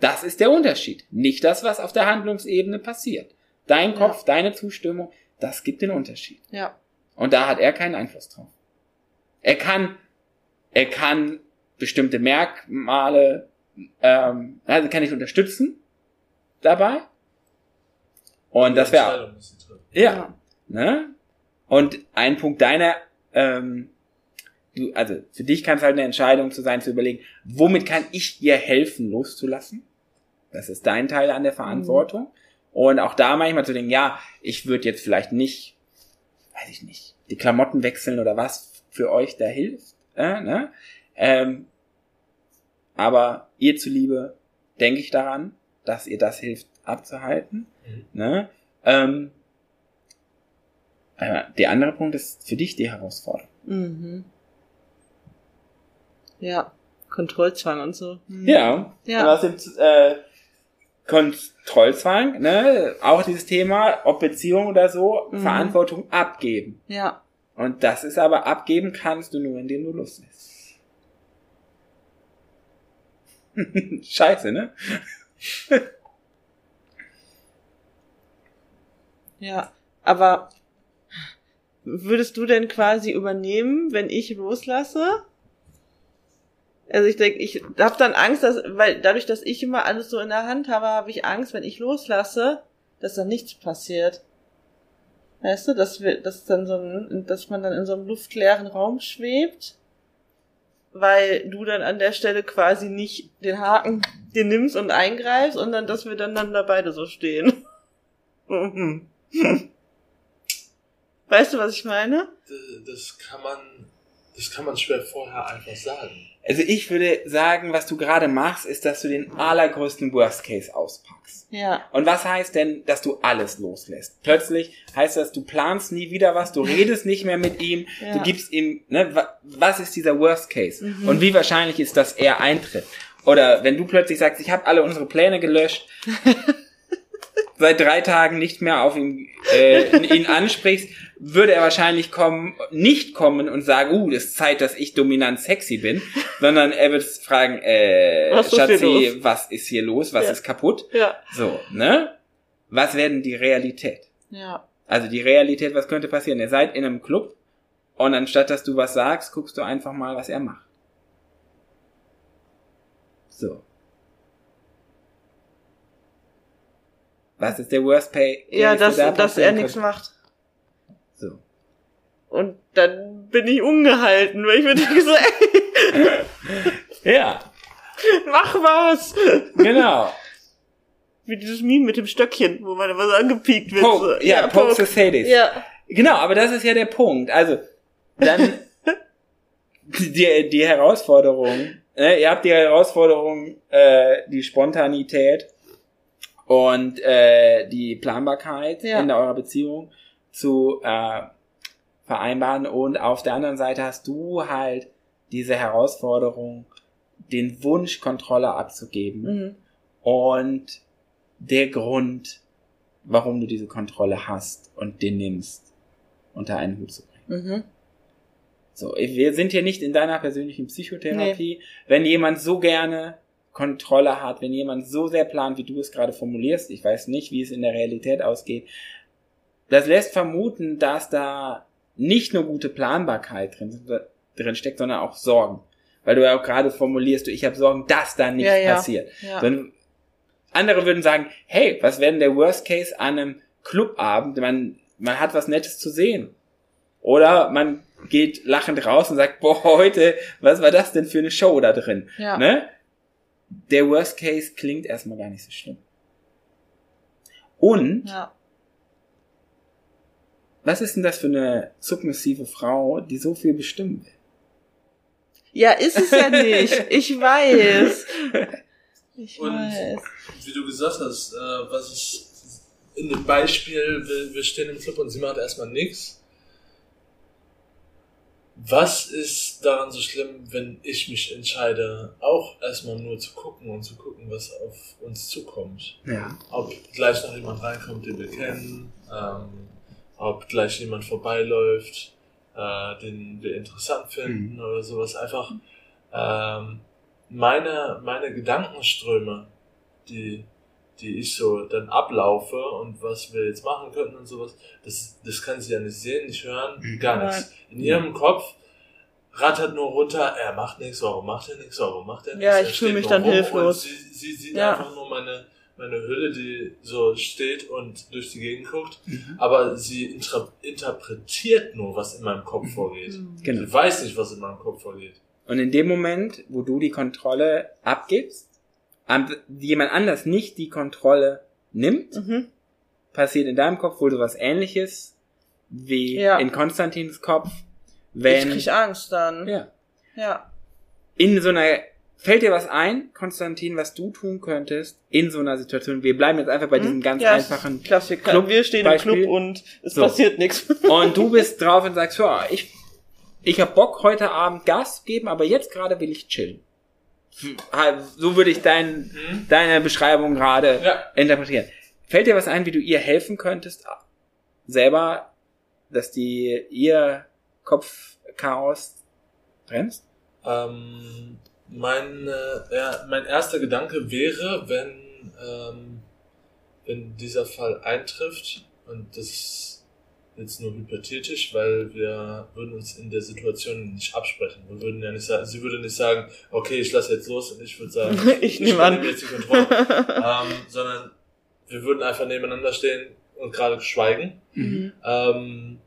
Das ist der Unterschied. Nicht das, was auf der Handlungsebene passiert. Dein Ja. Kopf, deine Zustimmung, das gibt den Unterschied. Ja. Und da hat er keinen Einfluss drauf. Er kann, er kann bestimmte Merkmale, ähm, also kann ich unterstützen dabei. Und das wäre, treffen. ja, ne? Und ein Punkt deiner, ähm, du, also für dich kann es halt eine Entscheidung zu sein, zu überlegen, womit kann ich dir helfen, loszulassen? Das ist dein Teil an der Verantwortung. Und auch da manchmal zu denken, ja, ich würde jetzt vielleicht nicht, weiß ich nicht, die Klamotten wechseln oder was für euch da hilft. Äh, ne? ähm, aber ihr zuliebe denke ich daran, dass ihr das hilft abzuhalten. Mhm. Ne? Ähm, der andere Punkt ist für dich die Herausforderung. Mhm. Ja. Kontrollzwang und so. Mhm. Ja. Ja. Und aus dem äh, Kontrollzwang, ne, auch dieses Thema, ob Beziehung oder so, Mhm. Verantwortung abgeben. Ja. Und das ist aber abgeben kannst du nur, indem du Lust lässt. Scheiße, ne? Ja. Aber würdest du denn quasi übernehmen, wenn ich loslasse? Also ich denke, ich habe dann Angst, dass, weil dadurch, dass ich immer alles so in der Hand habe, habe ich Angst, wenn ich loslasse, dass dann nichts passiert. Weißt du, dass wir, dass dann so ein, dass man dann in so einem luftleeren Raum schwebt, weil du dann an der Stelle quasi nicht den Haken dir nimmst und eingreifst, sondern dass wir dann dann da beide so stehen. Weißt du, was ich meine? Das kann man, das kann man schwer vorher einfach sagen. Also ich würde sagen, was du gerade machst, ist, dass du den allergrößten Worst Case auspackst. Ja. Und was heißt denn, dass du alles loslässt? Plötzlich heißt das, du planst nie wieder was, du redest nicht mehr mit ihm, Ja. du gibst ihm, ne, wa- was ist dieser Worst Case? Mhm. Und wie wahrscheinlich ist, dass er eintritt? Oder wenn du plötzlich sagst, ich habe alle unsere Pläne gelöscht, seit drei Tagen nicht mehr auf ihn, äh, ihn ansprichst, würde er wahrscheinlich kommen, nicht kommen und sagen, uh, es ist Zeit, dass ich dominant sexy bin, sondern er wird fragen, äh, Was ist hier Schatzi, los? was ist hier los, was Ja. ist kaputt? Ja. So, ne? Was werden die Realität? Ja. Also die Realität, was könnte passieren? Ihr seid in einem Club und anstatt dass du was sagst, guckst du einfach mal, was er macht. So. Was ist der Worst Pay? Ja, dass, dass er nichts macht. So. Und dann bin ich ungehalten, weil ich mir denke so, ey, Ja, mach was! genau. Wie dieses Meme mit dem Stöckchen, wo man was angepiekt wird. Poke, so. ja, Poke the Sadist. Ja. Genau, aber das ist ja der Punkt. Also, dann die, die Herausforderung, ne, ihr habt die Herausforderung, äh, die Spontanität und äh, die Planbarkeit Ja. in eurer Beziehung zu äh, vereinbaren und auf der anderen Seite hast du halt diese Herausforderung, den Wunsch, Kontrolle abzugeben Mhm. und der Grund, warum du diese Kontrolle hast und den nimmst, unter einen Hut zu bringen. Mhm. So, wir sind hier nicht in deiner persönlichen Psychotherapie. Wenn jemand so gerne Kontrolle hat, wenn jemand so sehr plant, wie du es gerade formulierst, ich weiß nicht, wie es in der Realität ausgeht, das lässt vermuten, dass da nicht nur gute Planbarkeit drin, drin steckt, sondern auch Sorgen. Weil du ja auch gerade formulierst, du, ich habe Sorgen, dass da nichts Ja, passiert. Ja. Sondern andere würden sagen, hey, was wäre denn der Worst Case an einem Clubabend? Man, man hat was Nettes zu sehen. Oder man geht lachend raus und sagt, boah, heute, was war das denn für eine Show da drin? Ja. Ne? Der Worst Case klingt erstmal gar nicht so schlimm. Und, ja. Was ist denn das für eine submissive Frau, die so viel bestimmen will? Ja, ist es ja nicht. Ich weiß. Ich Und- weiß. Wie du gesagt hast, äh, was ist in dem Beispiel, wir, wir stehen im Club und sie macht erstmal nichts. Was ist daran so schlimm, wenn ich mich entscheide, auch erstmal nur zu gucken und zu gucken, was auf uns zukommt? Ja. ob gleich noch jemand reinkommt, den wir kennen, ähm, ob gleich jemand vorbeiläuft, äh, den wir interessant finden oder sowas. Einfach ähm, meine, meine Gedankenströme, die, die ich so dann ablaufe und was wir jetzt machen könnten und sowas, das, das kann sie ja nicht sehen, nicht hören, Mhm. gar nichts. In ihrem Kopf rattert nur runter, er macht nichts, warum macht er nichts, warum macht er nichts? Ja, ich fühl steht mich dann hilflos. Sie, sie sieht Ja. einfach nur meine, meine Hülle, die so steht und durch die Gegend guckt, Mhm. aber sie interpretiert nur, was in meinem Kopf vorgeht. Genau. Sie weiß nicht, was in meinem Kopf vorgeht. Und in dem Moment, wo du die Kontrolle abgibst, an jemand anders nicht die Kontrolle nimmt, Mhm. passiert in deinem Kopf wohl so was ähnliches wie Ja. in Konstantins Kopf, Ich wenn krieg Angst dann. ja, Ja. in so einer fällt dir was ein, Konstantin, was du tun könntest in so einer Situation? Wir bleiben jetzt einfach bei diesem ganz Hm? ja, einfachen Klassiker. Club- wir stehen Beispiel. im Club und es So. passiert nichts. und du bist drauf und sagst, ja, ich ich hab Bock heute Abend Gas zu geben, aber jetzt gerade will ich chillen. Halt, So würde ich dein, deine Beschreibung gerade Ja. interpretieren. Fällt dir was ein, wie du ihr helfen könntest, selber, dass die ihr Kopfchaos bremst? Ähm, mein, äh, ja, mein erster Gedanke wäre, wenn, ähm, wenn dieser Fall eintrifft, und das ist jetzt nur hypothetisch, weil wir würden uns in der Situation nicht absprechen. Wir würden ja nicht sagen, sie würde nicht sagen, okay, ich lasse jetzt los und ich würde sagen, Ich nehme an. jetzt die Kontrolle. ähm, sondern wir würden einfach nebeneinander stehen und gerade schweigen. Mhm. Ähm,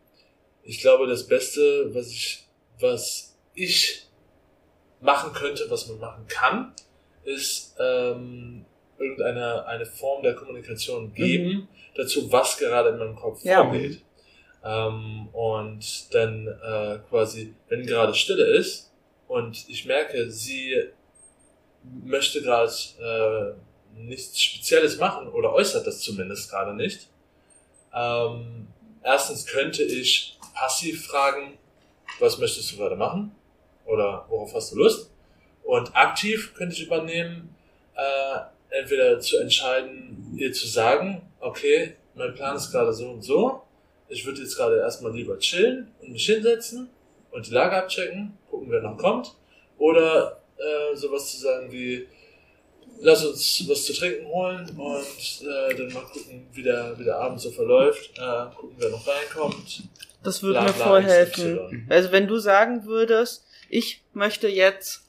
ich glaube, das Beste, was ich, was ich machen könnte, was man machen kann, ist ähm, irgendeine eine Form der Kommunikation geben dazu, was gerade in meinem Kopf Ja. vorgeht. Ähm, und dann äh, quasi, wenn gerade Stille ist und ich merke, sie möchte gerade äh, nichts Spezielles machen oder äußert das zumindest gerade nicht, ähm, erstens könnte ich passiv fragen, was möchtest du gerade machen? Oder worauf hast du Lust? Und aktiv könnte ich übernehmen, äh, entweder zu entscheiden, ihr zu sagen, okay, mein Plan ist gerade so und so, ich würde jetzt gerade erstmal lieber chillen und mich hinsetzen und die Lage abchecken, gucken, wer noch kommt. Oder äh, sowas zu sagen wie, lass uns was zu trinken holen und äh, dann mal gucken, wie der, wie der Abend so verläuft, äh, gucken, wer noch reinkommt. Das würde mir voll helfen. Also wenn du sagen würdest, ich möchte jetzt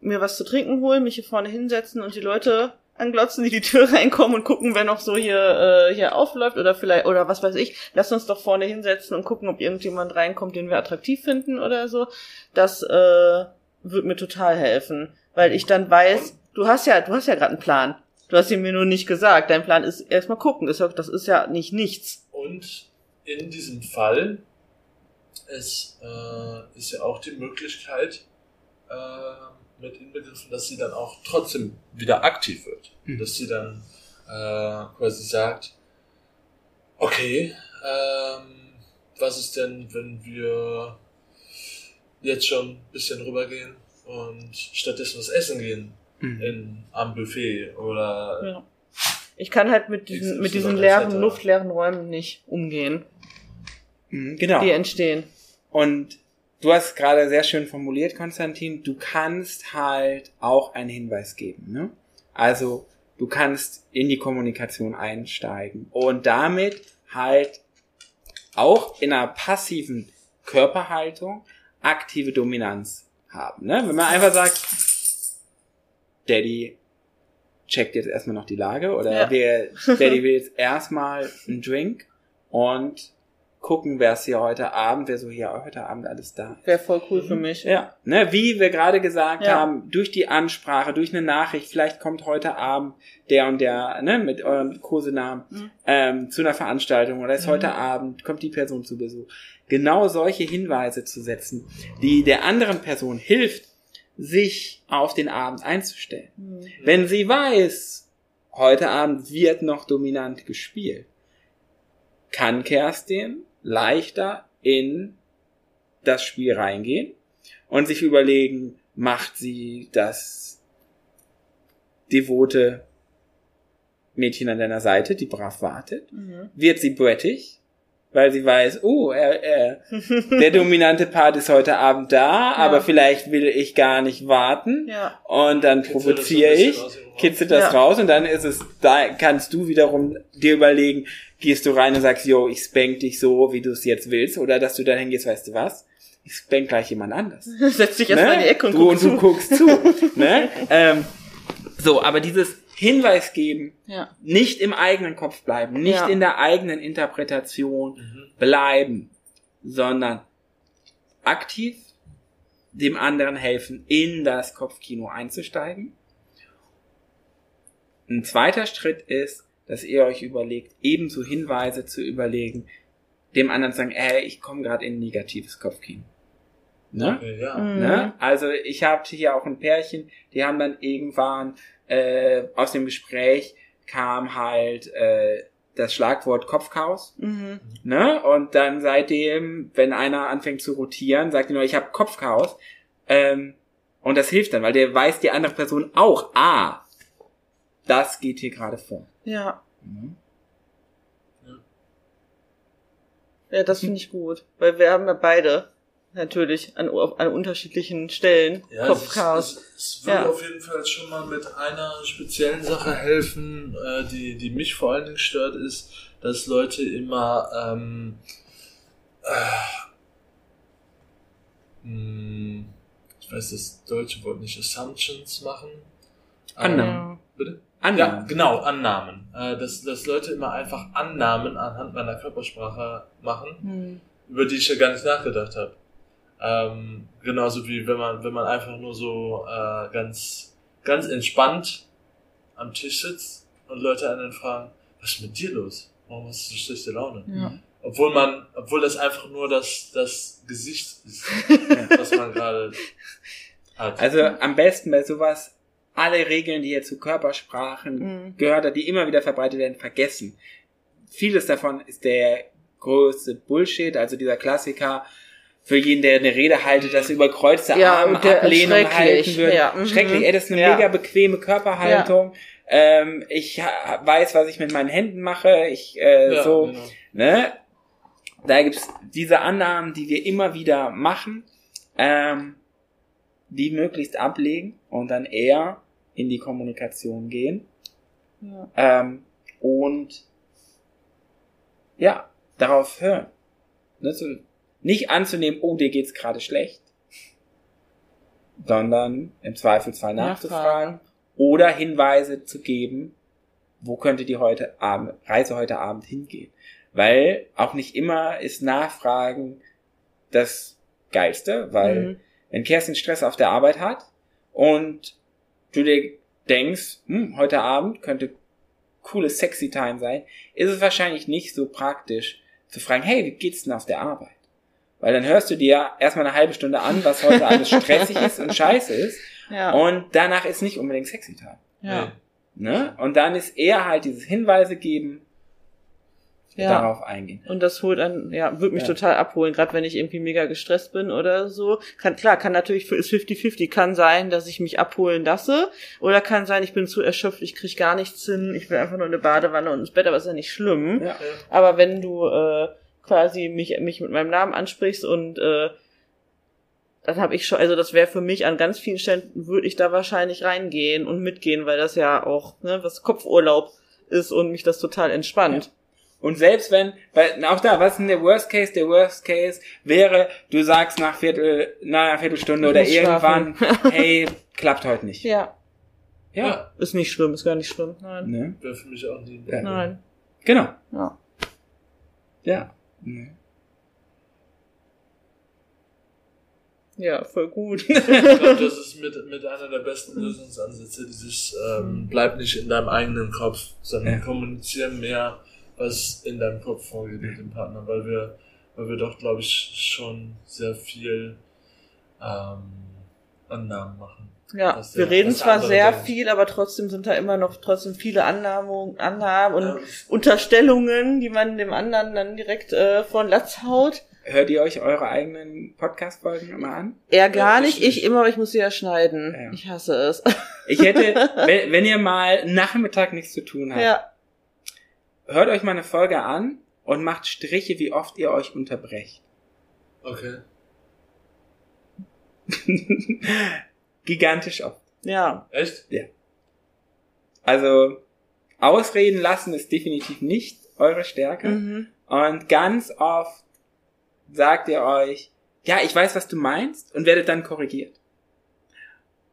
mir was zu trinken holen, mich hier vorne hinsetzen und die Leute anglotzen, die die Tür reinkommen und gucken, wer noch so hier äh, hier aufläuft oder vielleicht oder was weiß ich. Lass uns doch vorne hinsetzen und gucken, ob irgendjemand reinkommt, den wir attraktiv finden oder so. Das äh, wird mir total helfen, weil ich dann weiß, du hast ja du hast ja gerade einen Plan. Du hast ihn mir nur nicht gesagt. Dein Plan ist erstmal gucken. Das ist ja- das ist ja nicht nichts. Und in diesem Fall ist, äh, ist ja auch die Möglichkeit äh, mit inbegriffen, dass sie dann auch trotzdem wieder aktiv wird. Mhm. Dass sie dann äh, quasi sagt, okay, ähm, was ist denn, wenn wir jetzt schon ein bisschen rübergehen und stattdessen was essen gehen Mhm. in, am Buffet oder Ja. Ich kann halt mit diesen, mit diesen leeren, luftleeren Räumen nicht umgehen, Mhm, Genau. die entstehen. Und du hast gerade sehr schön formuliert, Konstantin, du kannst halt auch einen Hinweis geben. Ne? Also du kannst in die Kommunikation einsteigen und damit halt auch in einer passiven Körperhaltung aktive Dominanz haben. Ne? Wenn man einfach sagt, Daddy checkt jetzt erstmal noch die Lage oder Ja. der Daddy will jetzt erstmal einen Drink und gucken, wer ist hier heute Abend, wer so hier heute Abend alles da ist. Wäre voll cool für mich. Ja, ne, wie wir gerade gesagt Ja. haben, durch die Ansprache, durch eine Nachricht, vielleicht kommt heute Abend der und der, ne, mit euren Kosenamen, Mhm. ähm, zu einer Veranstaltung oder ist Mhm. heute Abend, kommt die Person zu Besuch. Genau solche Hinweise zu setzen, die der anderen Person hilft, sich auf den Abend einzustellen. Mhm. Wenn sie weiß, heute Abend wird noch dominant gespielt, kann Kerstin leichter in das Spiel reingehen und sich überlegen, macht sie das devote Mädchen an deiner Seite, die brav wartet? Mhm. Wird sie brettig? Weil sie weiß, oh, er, er, der dominante Part ist heute Abend da, aber vielleicht will ich gar nicht warten. Ja. Und dann provoziere ich, kitzelt das Ja. raus und dann ist es, da kannst du wiederum dir überlegen, gehst du rein und sagst, yo, ich spank dich so, wie du es jetzt willst, oder dass du dann hingehst, weißt du was? Ich spank gleich jemand anders. Setz dich erstmal in die Ecke und du, guck und du zu. guckst zu. ne? ähm, so, aber dieses Hinweis geben, Ja. nicht im eigenen Kopf bleiben, nicht Ja. in der eigenen Interpretation Mhm. bleiben, sondern aktiv dem anderen helfen, in das Kopfkino einzusteigen. Ein zweiter Schritt ist, dass ihr euch überlegt, ebenso Hinweise zu überlegen, dem anderen zu sagen, ey, ich komme gerade in ein negatives Kopfkino. Ne? Okay, ja. Mhm. Ne? Also ich habe hier auch ein Pärchen, die haben dann irgendwann äh, aus dem Gespräch kam halt äh, das Schlagwort Kopfchaos. Mhm. Ne? Und dann seitdem, wenn einer anfängt zu rotieren, sagt er nur, ich habe Kopfchaos. Ähm, und das hilft dann, weil der weiß die andere Person auch, ah, das geht hier gerade vor. Ja. Mhm. Ja, das finde ich gut. Weil wir haben ja beide natürlich an, an unterschiedlichen Stellen Ja, Kopfchaos. Es, es, es würde Ja. auf jeden Fall schon mal mit einer speziellen Sache helfen, äh, die, die mich vor allen Dingen stört, ist, dass Leute immer ähm, äh, mh, ich weiß das deutsche Wort nicht, Assumptions machen. Annahmen. Ähm, bitte? Annahmen. Ja, genau, Annahmen. Äh, dass, dass Leute immer einfach Annahmen anhand meiner Körpersprache machen, Hm. über die ich ja gar nicht nachgedacht habe. Ähm, genauso wie wenn man, wenn man einfach nur so äh, ganz, ganz entspannt am Tisch sitzt und Leute einen fragen, was ist mit dir los? Warum hast du so schlechte Laune? Ja. Obwohl man, obwohl das einfach nur das, das Gesicht ist, was man gerade hat. Also am besten bei sowas alle Regeln, die ihr zu Körpersprachen Mhm. gehört hat, die immer wieder verbreitet werden, vergessen. Vieles davon ist der größte Bullshit, also dieser Klassiker, für jeden, der eine Rede haltet, dass überkreuzte Ja, Arme Ablehnung schrecklich, halten würde. ja, mhm. Schrecklich, ey, das ist eine Ja. mega bequeme Körperhaltung. Ähm, ich ha- weiß, was ich mit meinen Händen mache. Ich äh, Ja, so, genau. ne? Da gibt's diese Annahmen, die wir immer wieder machen, ähm, die möglichst ablegen und dann eher in die Kommunikation gehen. Ja. Ähm, und ja, darauf hören. Ne, so, nicht anzunehmen, oh, dir geht's gerade schlecht, sondern im Zweifelsfall nachzufragen oder Hinweise zu geben, wo könnte die heute Abend, Reise heute Abend hingehen. Weil auch nicht immer ist Nachfragen das Geilste, weil Mhm. wenn Kerstin Stress auf der Arbeit hat und du dir denkst, hm, heute Abend könnte cooles Sexy Time sein, ist es wahrscheinlich nicht so praktisch, zu fragen, hey, wie geht's denn auf der Arbeit? Weil dann hörst du dir erstmal eine halbe Stunde an, was heute alles stressig ist und scheiße ist. Ja. Und danach ist nicht unbedingt sexy Time. ja. Ne? Und dann ist eher halt dieses Hinweise geben, ja. darauf eingehen. Und das holt einen, ja, wird mich Ja. total abholen, gerade wenn ich irgendwie mega gestresst bin oder so. Kann, klar, kann natürlich, ist 50-50, kann sein, dass ich mich abholen lasse. Oder kann sein, ich bin zu erschöpft, ich krieg gar nichts hin, ich will einfach nur eine Badewanne und ins Bett, aber ist ja nicht schlimm. Ja. Aber wenn du äh, quasi mich, mich mit meinem Namen ansprichst und äh, dann habe ich schon, also das wäre für mich an ganz vielen Stellen, würde ich da wahrscheinlich reingehen und mitgehen, weil das ja auch, ne, was Kopfurlaub ist und mich das total entspannt. Und selbst wenn, weil auch da, was ist denn der Worst Case? Der Worst Case wäre, du sagst nach Viertel, nach einer Viertelstunde oder irgendwann, hey, klappt heute nicht. Ja. Ja. Ist nicht schlimm, ist gar nicht schlimm. Nein. Ne? Wäre für mich auch nie Ja. Nein. Genau. Ja. Ja. Ne? Ja, voll gut. Ich glaube, das ist mit, mit einer der besten Lösungsansätze, dieses ähm, bleib nicht in deinem eigenen Kopf, sondern Ja. kommuniziere mehr, was in deinem Kopf vorgeht mit dem Partner, weil wir, weil wir doch, glaube ich, schon sehr viel ähm, Annahmen machen. Ja, Was wir der- reden zwar sehr denkt. viel, aber trotzdem sind da immer noch trotzdem viele Annahmen, Annahmen und Ja. Unterstellungen, die man dem anderen dann direkt äh, von Latz haut. Hört ihr euch eure eigenen Podcast-Folgen immer an? Er gar Ja, nicht, ich immer, aber ich muss sie ja schneiden. Ja. Ich hasse es. Ich hätte, wenn, wenn ihr mal Nachmittag nichts zu tun habt, ja. hört euch mal eine Folge an und macht Striche, wie oft ihr euch unterbrecht. Okay. Gigantisch oft. Ja. Echt? Also, ausreden lassen ist definitiv nicht eure Stärke. Mhm. Und ganz oft sagt ihr euch, ja, ich weiß, was du meinst und werdet dann korrigiert.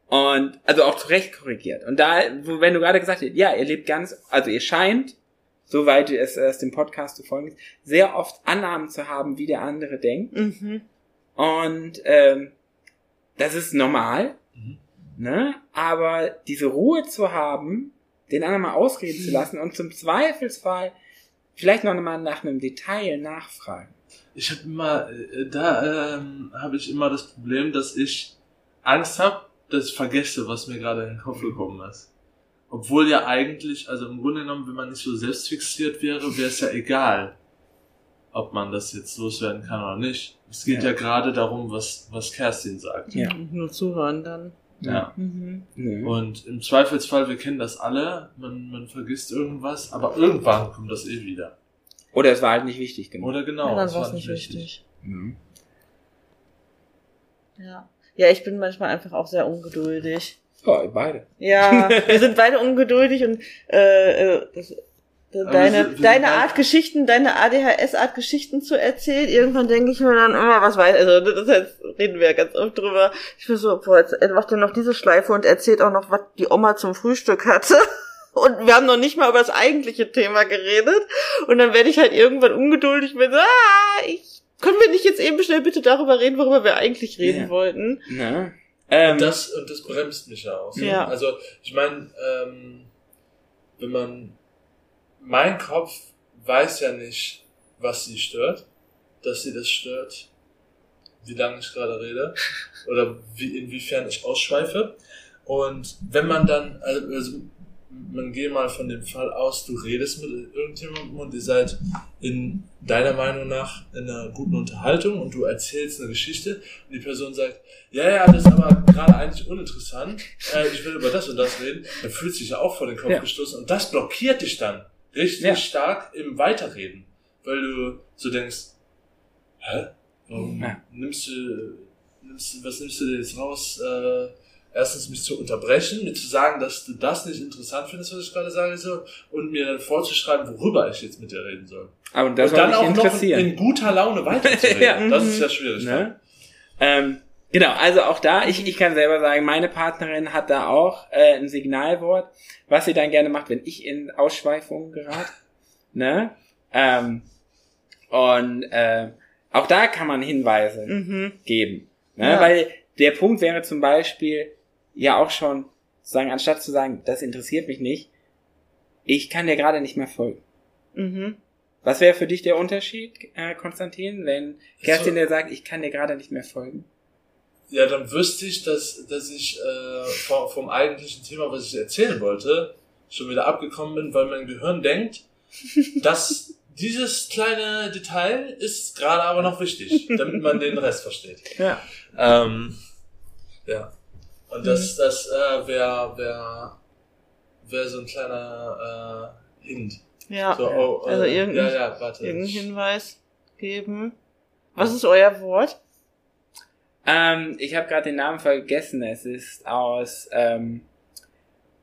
Und, also auch zu Recht korrigiert. Und da, wo- wenn du gerade gesagt hast, ja, ihr lebt ganz, also ihr scheint, soweit es erst dem Podcast zu folgen ist, sehr oft Annahmen zu haben, wie der andere denkt. Mhm. Und ähm, das ist normal. Ne? Aber diese Ruhe zu haben, den anderen mal ausreden zu lassen und zum Zweifelsfall vielleicht noch mal nach einem Detail nachfragen. Ich habe immer, äh, da ähm, habe ich immer das Problem, dass ich Angst habe, dass ich vergesse, was mir gerade in den Kopf gekommen ist. Obwohl ja eigentlich, also im Grunde genommen, wenn man nicht so selbstfixiert wäre, wäre es ja egal, ob man das jetzt loswerden kann oder nicht. Es geht Ja. ja, gerade darum, was, was Kerstin sagt. Ja. Nur zuhören dann. Ja. Mhm. Und im Zweifelsfall, wir kennen das alle, man, man vergisst irgendwas, aber irgendwann kommt das eh wieder. Oder es war halt nicht wichtig genug. Oder genau. ja, dann das war es nicht wichtig. Mhm. Ja. Ja, ich bin manchmal einfach auch sehr ungeduldig. Ja, beide. Ja, wir sind beide ungeduldig und äh, äh, das, deine, sind- deine beide- Art Geschichten, deine ADHS-Art Geschichten zu erzählen, irgendwann denke ich mir dann immer, was weiß, also das heißt, reden wir ja ganz oft drüber. Ich bin so, boah, jetzt macht er noch diese Schleife und erzählt auch noch, was die Oma zum Frühstück hatte. Und wir haben noch nicht mal über das eigentliche Thema geredet. Und dann werde ich halt irgendwann ungeduldig bin so, ah, ich, können wir nicht jetzt eben schnell bitte darüber reden, worüber wir eigentlich reden Ja. wollten? Ne? Ähm, Und das, und das bremst mich ja aus. Ja. Also, ich meine, ähm, wenn man, mein Kopf weiß ja nicht, was sie stört, dass sie das stört, wie lange ich gerade rede, oder wie, inwiefern ich ausschweife. Und wenn man dann, also, also man gehe mal von dem Fall aus, du redest mit irgendjemandem und ihr seid in deiner Meinung nach in einer guten Unterhaltung und du erzählst eine Geschichte und die Person sagt, ja, ja, das ist aber gerade eigentlich uninteressant, äh, ich will über das und das reden, dann fühlt sich ja auch vor den Kopf Ja. gestoßen und das blockiert dich dann richtig Ja. stark im Weiterreden, weil du so denkst, hä? Warum Ja. nimmst du, nimmst, du- was nimmst du dir jetzt raus? Äh, erstens mich zu unterbrechen, mir zu sagen, dass du das nicht interessant findest, was ich gerade sage, so, und mir dann vorzuschreiben, worüber ich jetzt mit dir reden soll. aber das und dann auch noch interessieren. in guter Laune weiterzureden. Ja. Das Mhm. ist ja schwierig. Ne? Ähm, genau, also auch da, ich, ich kann selber sagen, meine Partnerin hat da auch äh, ein Signalwort, was sie dann gerne macht, wenn ich in Ausschweifungen gerate. ne? Ähm, und äh, auch da kann man Hinweise Mhm. geben. Ne? Ja. Weil der Punkt wäre zum Beispiel ja auch schon, zu sagen, anstatt zu sagen, das interessiert mich nicht, ich kann dir gerade nicht mehr folgen. Mhm. Was wäre für dich der Unterschied, äh, Konstantin, wenn Kerstin dir sagt, ich kann dir gerade nicht mehr folgen? Ja, dann wüsste ich, dass, dass ich äh, vom, vom eigentlichen Thema, was ich erzählen wollte, schon wieder abgekommen bin, weil mein Gehirn denkt, dass dieses kleine Detail ist gerade aber noch wichtig, damit man den Rest versteht. Ja. Ähm, ja. Und das, das äh, wäre wär, wär so ein kleiner äh, Hint. Ja. So, oh, äh, also irgendein, ja, ja, warte. irgendeinen Hinweis geben. Was ist euer Wort? Ähm, ich habe gerade den Namen vergessen. Es ist aus ähm,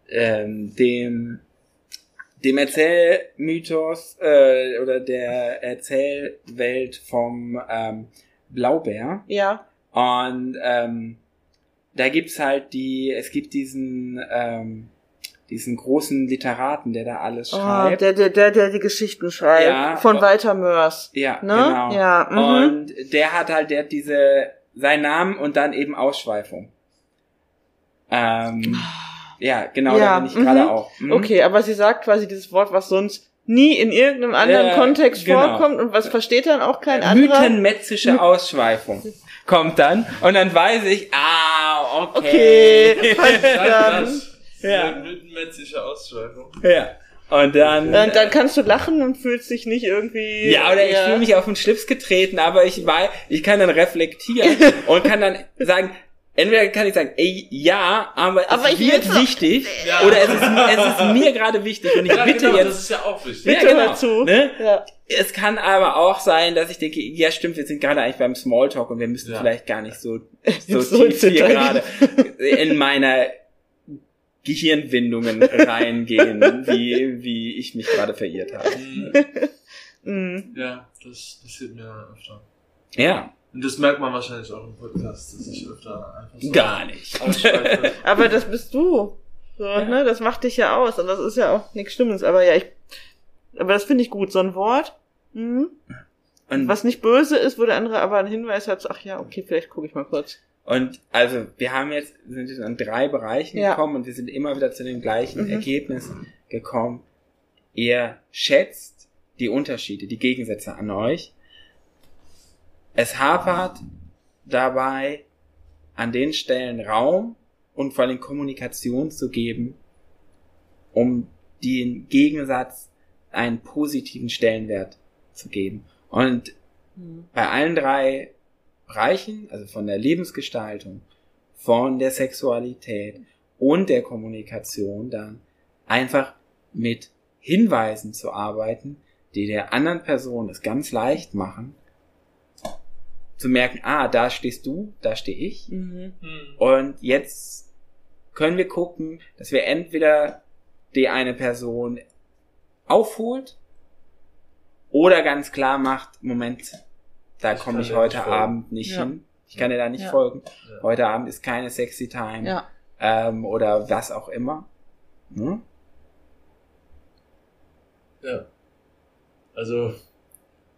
ähm, dem dem Erzählmythos äh, oder der Erzählwelt vom ähm, Blaubär. Ja. Und ähm, da gibt's halt die, es gibt diesen ähm, diesen großen Literaten, der da alles Oh, schreibt. der, der, der, der die Geschichten schreibt. Ja. Von Walter Mörs. ja, Ne? genau. Ja, mhm. Und der hat halt, der hat diese, seinen Namen und dann eben Ausschweifung. Ähm, ja, genau, Ja, da bin ich mhm. gerade auch. Mhm. Okay, aber sie sagt quasi dieses Wort, was sonst nie in irgendeinem anderen Ja, Kontext genau. vorkommt und was versteht dann auch kein anderer. Mythenmetzische Ausschweifung kommt dann und dann weiß ich, ah, okay. Okay, verstanden. das. Ja. Mythenmetzische Ausschweifung. ja. Und dann. Und dann kannst du lachen und fühlst dich nicht irgendwie. ja, oder ich fühle mich auf den Schlips getreten, aber ich weiß, ich kann dann reflektieren und kann dann sagen, entweder kann ich sagen, ey, ja, aber, Aber es wird wichtig, Ja. oder es ist, es ist mir gerade wichtig und ich Ja, bitte genau, jetzt das ist ja auch wichtig. Bitte Ja, genau. hör zu. Ne? Ja. Es kann aber auch sein, dass ich denke, ja stimmt, wir sind gerade eigentlich beim Smalltalk und wir müssen Ja. vielleicht gar nicht so, so So tief hier gerade in meiner Gehirnwindungen reingehen, wie, wie ich mich gerade verirrt habe. Mhm. Mhm. Ja, das passiert mir öfter. Ja, Und das merkt man wahrscheinlich auch im Podcast, dass ich öfter einfach so gar nicht. Aber das bist du. So, ne? Das macht dich ja aus. Und das ist ja auch nichts Schlimmes. Aber ja, ich. Aber das finde ich gut. So ein Wort. Mhm. Und, Was nicht böse ist, wo der andere aber einen Hinweis hat, so, ach ja, okay, vielleicht gucke ich mal kurz. Und also wir haben jetzt, sind jetzt an drei Bereichen Ja. gekommen und wir sind immer wieder zu dem gleichen Mhm. Ergebnis gekommen. Ihr schätzt die Unterschiede, die Gegensätze an euch. Es hapert dabei an den Stellen Raum und vor allem Kommunikation zu geben, um den Gegensatz einen positiven Stellenwert zu geben. Und bei allen drei Bereichen, also von der Lebensgestaltung, von der Sexualität und der Kommunikation dann einfach mit Hinweisen zu arbeiten, die der anderen Person es ganz leicht machen, zu merken, ah, da stehst du, da stehe ich. Mhm. Hm. Und jetzt können wir gucken, dass wir entweder die eine Person aufholt oder ganz klar macht, Moment, da komme ich heute nicht. Abend nicht Ja. hin. Ich kann dir da nicht Ja. folgen. Ja. Heute Abend ist keine sexy time. Ja. Ähm, oder was auch immer. Hm? Ja. Also,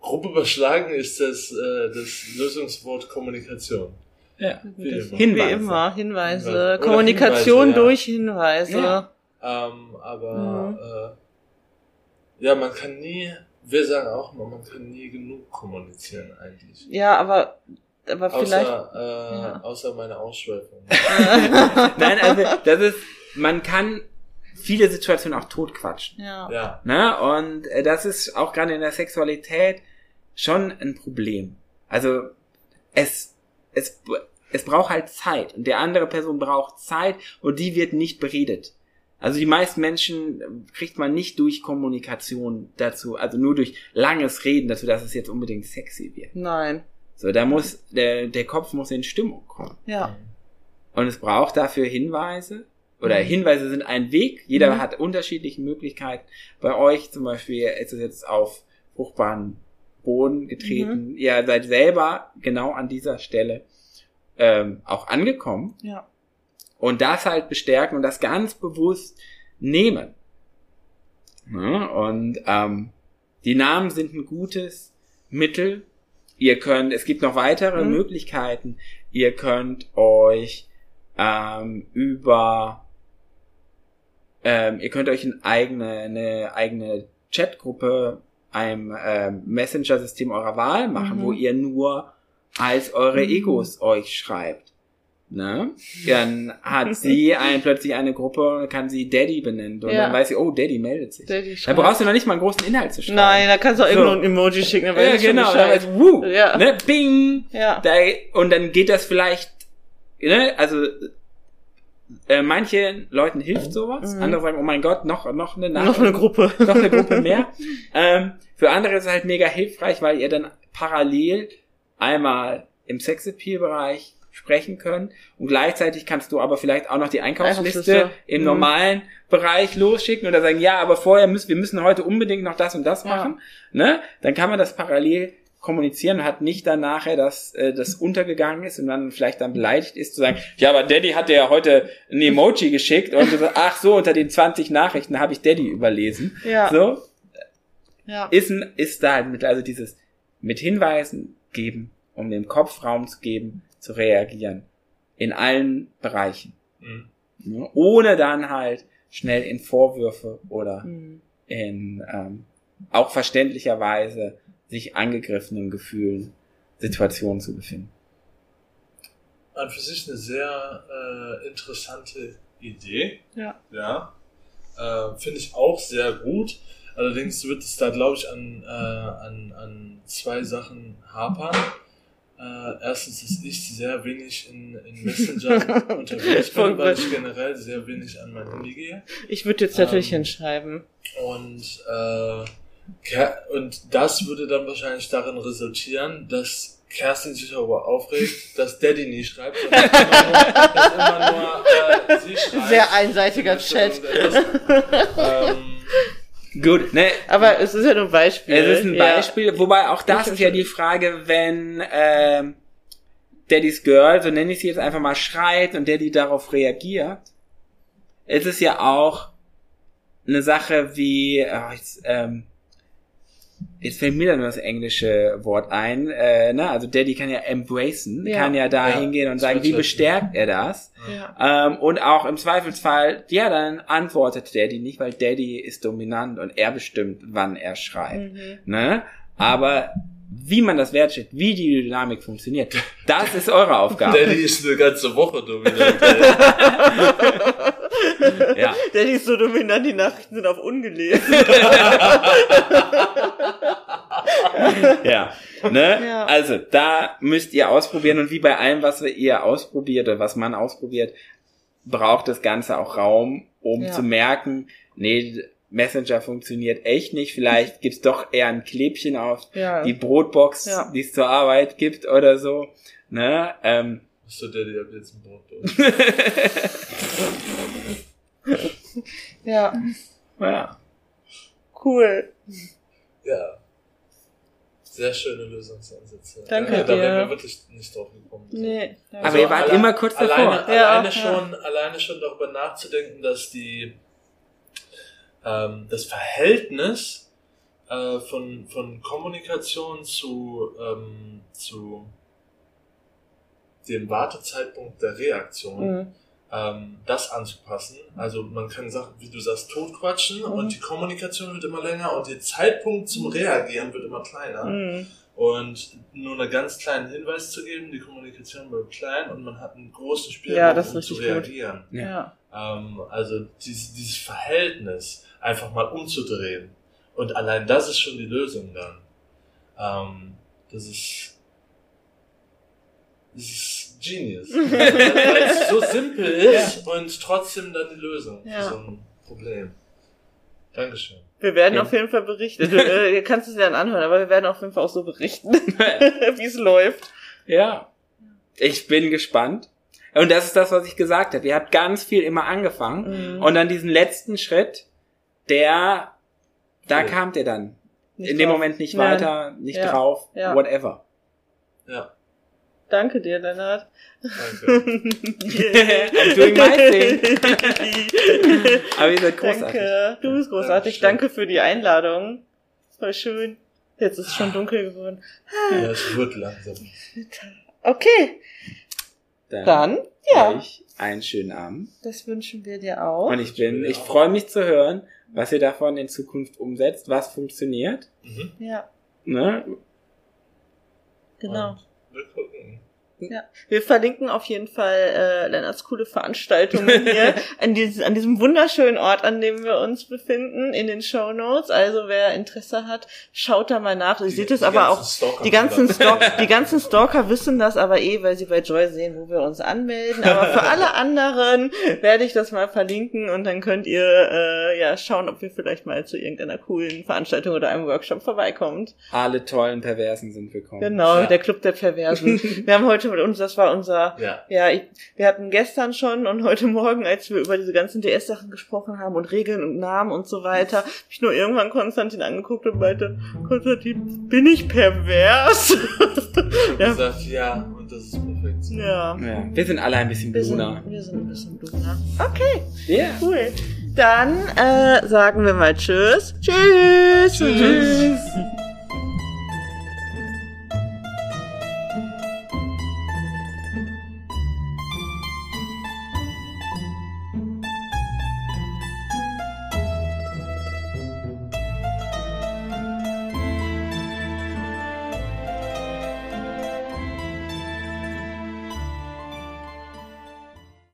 grob überschlagen ist das, äh, das Lösungswort Kommunikation. Ja. Wie immer. Wie Hinweise. immer, Hinweise. Hinweise. Kommunikation Hinweise, ja. durch Hinweise. Ja. Ähm, aber Mhm. äh, ja, man kann nie, wir sagen auch immer, man kann nie genug kommunizieren eigentlich. Ja, aber, aber vielleicht. Außer, äh, ja. außer meine Ausschweifung. Nein, also das ist, man kann viele Situationen auch totquatschen. Ja. ja. Ne? Und äh, das ist auch gerade in der Sexualität schon ein Problem. Also es, es, es braucht halt Zeit und der andere Person braucht Zeit und die wird nicht beredet. Also die meisten Menschen kriegt man nicht durch Kommunikation dazu, also nur durch langes Reden dazu, dass es jetzt unbedingt sexy wird. Nein. So, da muss, der, der Kopf muss in Stimmung kommen. Ja. Und es braucht dafür Hinweise. Oder Mhm. Hinweise sind ein Weg. Jeder Mhm. hat unterschiedliche Möglichkeiten. Bei euch zum Beispiel ist es jetzt auf fruchtbaren Boden getreten. Mhm. Ihr seid selber genau an dieser Stelle ähm, auch angekommen. Ja. Und das halt bestärken und das ganz bewusst nehmen. Ja, und ähm, die Namen sind ein gutes Mittel. Ihr könnt, es gibt noch weitere Mhm. Möglichkeiten. Ihr könnt euch ähm, über, ähm, ihr könnt euch eine eigene, eine eigene Chatgruppe einem äh, Messenger-System eurer Wahl machen, Mhm. wo ihr nur als eure Mhm. Egos euch schreibt. Ne? Dann hat sie ein, plötzlich eine Gruppe kann sie Daddy benennen. Und Ja. dann weiß sie, oh, Daddy meldet sich. Daddy Da brauchst du noch nicht mal einen großen Inhalt zu schreiben. Nein, da kannst du auch So. irgendwo ein Emoji schicken. Ja, schon genau. Dann weiß, wuh, Ja. ne, bing. Ja. Da, und dann geht das vielleicht, ne, also äh, manchen Leuten hilft sowas, Mhm. andere sagen, oh mein Gott, noch, noch eine Noch Nachricht, eine Gruppe. noch eine Gruppe mehr. ähm, für andere ist es halt mega hilfreich, weil ihr dann parallel einmal im Sexappeal-Bereich sprechen könnt und gleichzeitig kannst du aber vielleicht auch noch die Einkaufsliste im Mhm. normalen Bereich losschicken oder sagen, ja, aber vorher müssen wir müssen heute unbedingt noch das und das Ja. machen, ne? Dann kann man das parallel kommunizieren und hat nicht dann nachher, dass äh, das untergegangen ist und dann vielleicht dann beleidigt ist zu sagen, ja, aber Daddy hat dir ja heute ein Emoji geschickt und du sagst, ach so, unter den 20 Nachrichten habe ich Daddy überlesen. Ja. So, Ja. ist, ein- ist da halt mit, also dieses mit Hinweisen geben, um dem Kopf Raum zu geben, zu reagieren. In allen Bereichen. Mhm. Ne? Ohne dann halt schnell in Vorwürfe oder Mhm. in ähm, auch verständlicherweise sich angegriffenen Gefühlen, Situationen zu befinden. An für sich eine sehr äh, interessante Idee. Ja. Ja. Äh, Finde ich auch sehr gut. Allerdings wird es da, glaube ich, an, äh, an, an zwei Sachen hapern. Äh, erstens, dass ich sehr wenig in, in Messenger unterwegs bin, weil ich generell sehr wenig an mein Handy gehe. Ich würde jetzt natürlich Ähm, hinschreiben. Und, äh, und das würde dann wahrscheinlich darin resultieren, dass Kerstin sich darüber aufregt, dass Daddy nie schreibt, sondern immer nur, dass immer nur äh, sie schreibt. Sehr einseitiger Chat. ähm, Gut, ne? Aber es ist ja nur ein Beispiel. Es ist ein Ja. Beispiel, wobei auch das Ich ist ja die Frage, wenn ähm, Daddy's Girl, so nenne ich sie jetzt einfach mal, schreit und Daddy darauf reagiert. Es ist ja auch eine Sache wie, oh, jetzt, ähm, jetzt fällt mir dann nur das englische Wort ein, äh, ne? also Daddy kann ja embracen, Ja. kann ja da Ja, hingehen und sagen, wie bestärkt er das? Ja. Ähm, und auch im Zweifelsfall, ja, dann antwortet Daddy nicht, weil Daddy ist dominant und er bestimmt, wann er schreibt. Mhm. Ne? Aber wie man das wertschätzt, wie die Dynamik funktioniert, das ist eure Aufgabe. Daddy ist eine ganze Woche dominant. ja. Daddy ist so dominant, die Nachrichten sind auf ungelesen. ja. Ne? Ja. Also, da müsst ihr ausprobieren und wie bei allem, was ihr ausprobiert oder was man ausprobiert, braucht das Ganze auch Raum, um Ja. zu merken, nee, Messenger funktioniert echt nicht. Vielleicht gibt's doch eher ein Klebchen auf Ja. die Brotbox, Ja. die es zur Arbeit gibt oder so. Ne? Ähm, Bist du Daddy ab jetzt ein Brot? ja. ja. Cool. Ja. Sehr schöne Lösungsansätze. Danke da, da dir. wären wir wirklich nicht drauf gekommen. Nee. Aber ihr wart immer kurz davor. Alleine, Ja, alleine, ja. schon, alleine schon darüber nachzudenken, dass die ähm, das Verhältnis äh, von, von Kommunikation zu, ähm, zu dem Wartezeitpunkt der Reaktion Mhm. ähm, das anzupassen. Also man kann Sachen, wie du sagst, totquatschen Mhm. und die Kommunikation wird immer länger und der Zeitpunkt zum Reagieren wird immer kleiner. Mhm. Und nur einen ganz kleinen Hinweis zu geben, die Kommunikation bleibt klein und man hat einen großen Spielraum, Ja, um zu reagieren. Ja. Ähm, also dieses, dieses Verhältnis einfach mal umzudrehen. Und allein das ist schon die Lösung dann. Ähm, das ist das ist genius. Weil es so simpel ist und trotzdem dann die Lösung Ja. für so ein Problem. Dankeschön. Wir werden Ja. auf jeden Fall berichten. Du, äh, ihr kannst es ja dann anhören, aber wir werden auf jeden Fall auch so berichten, wie es läuft. Ja. Ich bin gespannt. Und das ist das, was ich gesagt habe. Ihr habt ganz viel immer angefangen. Mhm. Und dann diesen letzten Schritt, der, da Ja. kamt ihr dann. Nicht In dem drauf. Moment nicht Nein. weiter, nicht Ja. drauf, Ja. whatever. Ja, Danke dir, Lennart. danke. I'm doing my thing. Aber ihr seid großartig. Danke. Du bist großartig. Dankeschön. Danke für die Einladung. Voll schön. Jetzt ist es schon dunkel geworden. ja, es wird langsam. Okay. Dann, Dann, ja, euch einen schönen Abend. das wünschen wir dir auch. Und ich bin, ich freue mich zu hören, was ihr davon in Zukunft umsetzt, was funktioniert. Mhm. Ja, Ne? genau. Und. Ja, wir verlinken auf jeden Fall äh, Lennarts coole Veranstaltungen hier an, dieses, an diesem wunderschönen Ort, an dem wir uns befinden, in den Show Notes. Also wer Interesse hat, schaut da mal nach. Ihr seht es aber auch. Stalker Die ganzen, können Stalk das- die ganzen Stalker wissen das aber eh, weil sie bei Joy sehen, wo wir uns anmelden. Aber für alle anderen werde ich das mal verlinken und dann könnt ihr äh, ja schauen, ob ihr vielleicht mal zu irgendeiner coolen Veranstaltung oder einem Workshop vorbeikommt. Alle tollen Perversen sind willkommen. Genau, Ja. der Club der Perversen. wir haben heute mit uns, das war unser Ja. ja, ich, wir hatten gestern schon und heute Morgen, als wir über diese ganzen DS-Sachen gesprochen haben und Regeln und Namen und so weiter, hab ich nur irgendwann Konstantin angeguckt und meinte, Konstantin, bin ich pervers? Ich hab Ja. gesagt, ja, und das ist perfekt. so. ja. Ja, wir sind alle ein bisschen Bluna. wir sind ein bisschen Bluna. Okay, Ja. cool. Dann äh, sagen wir mal Tschüss. Tschüss. Tschüss.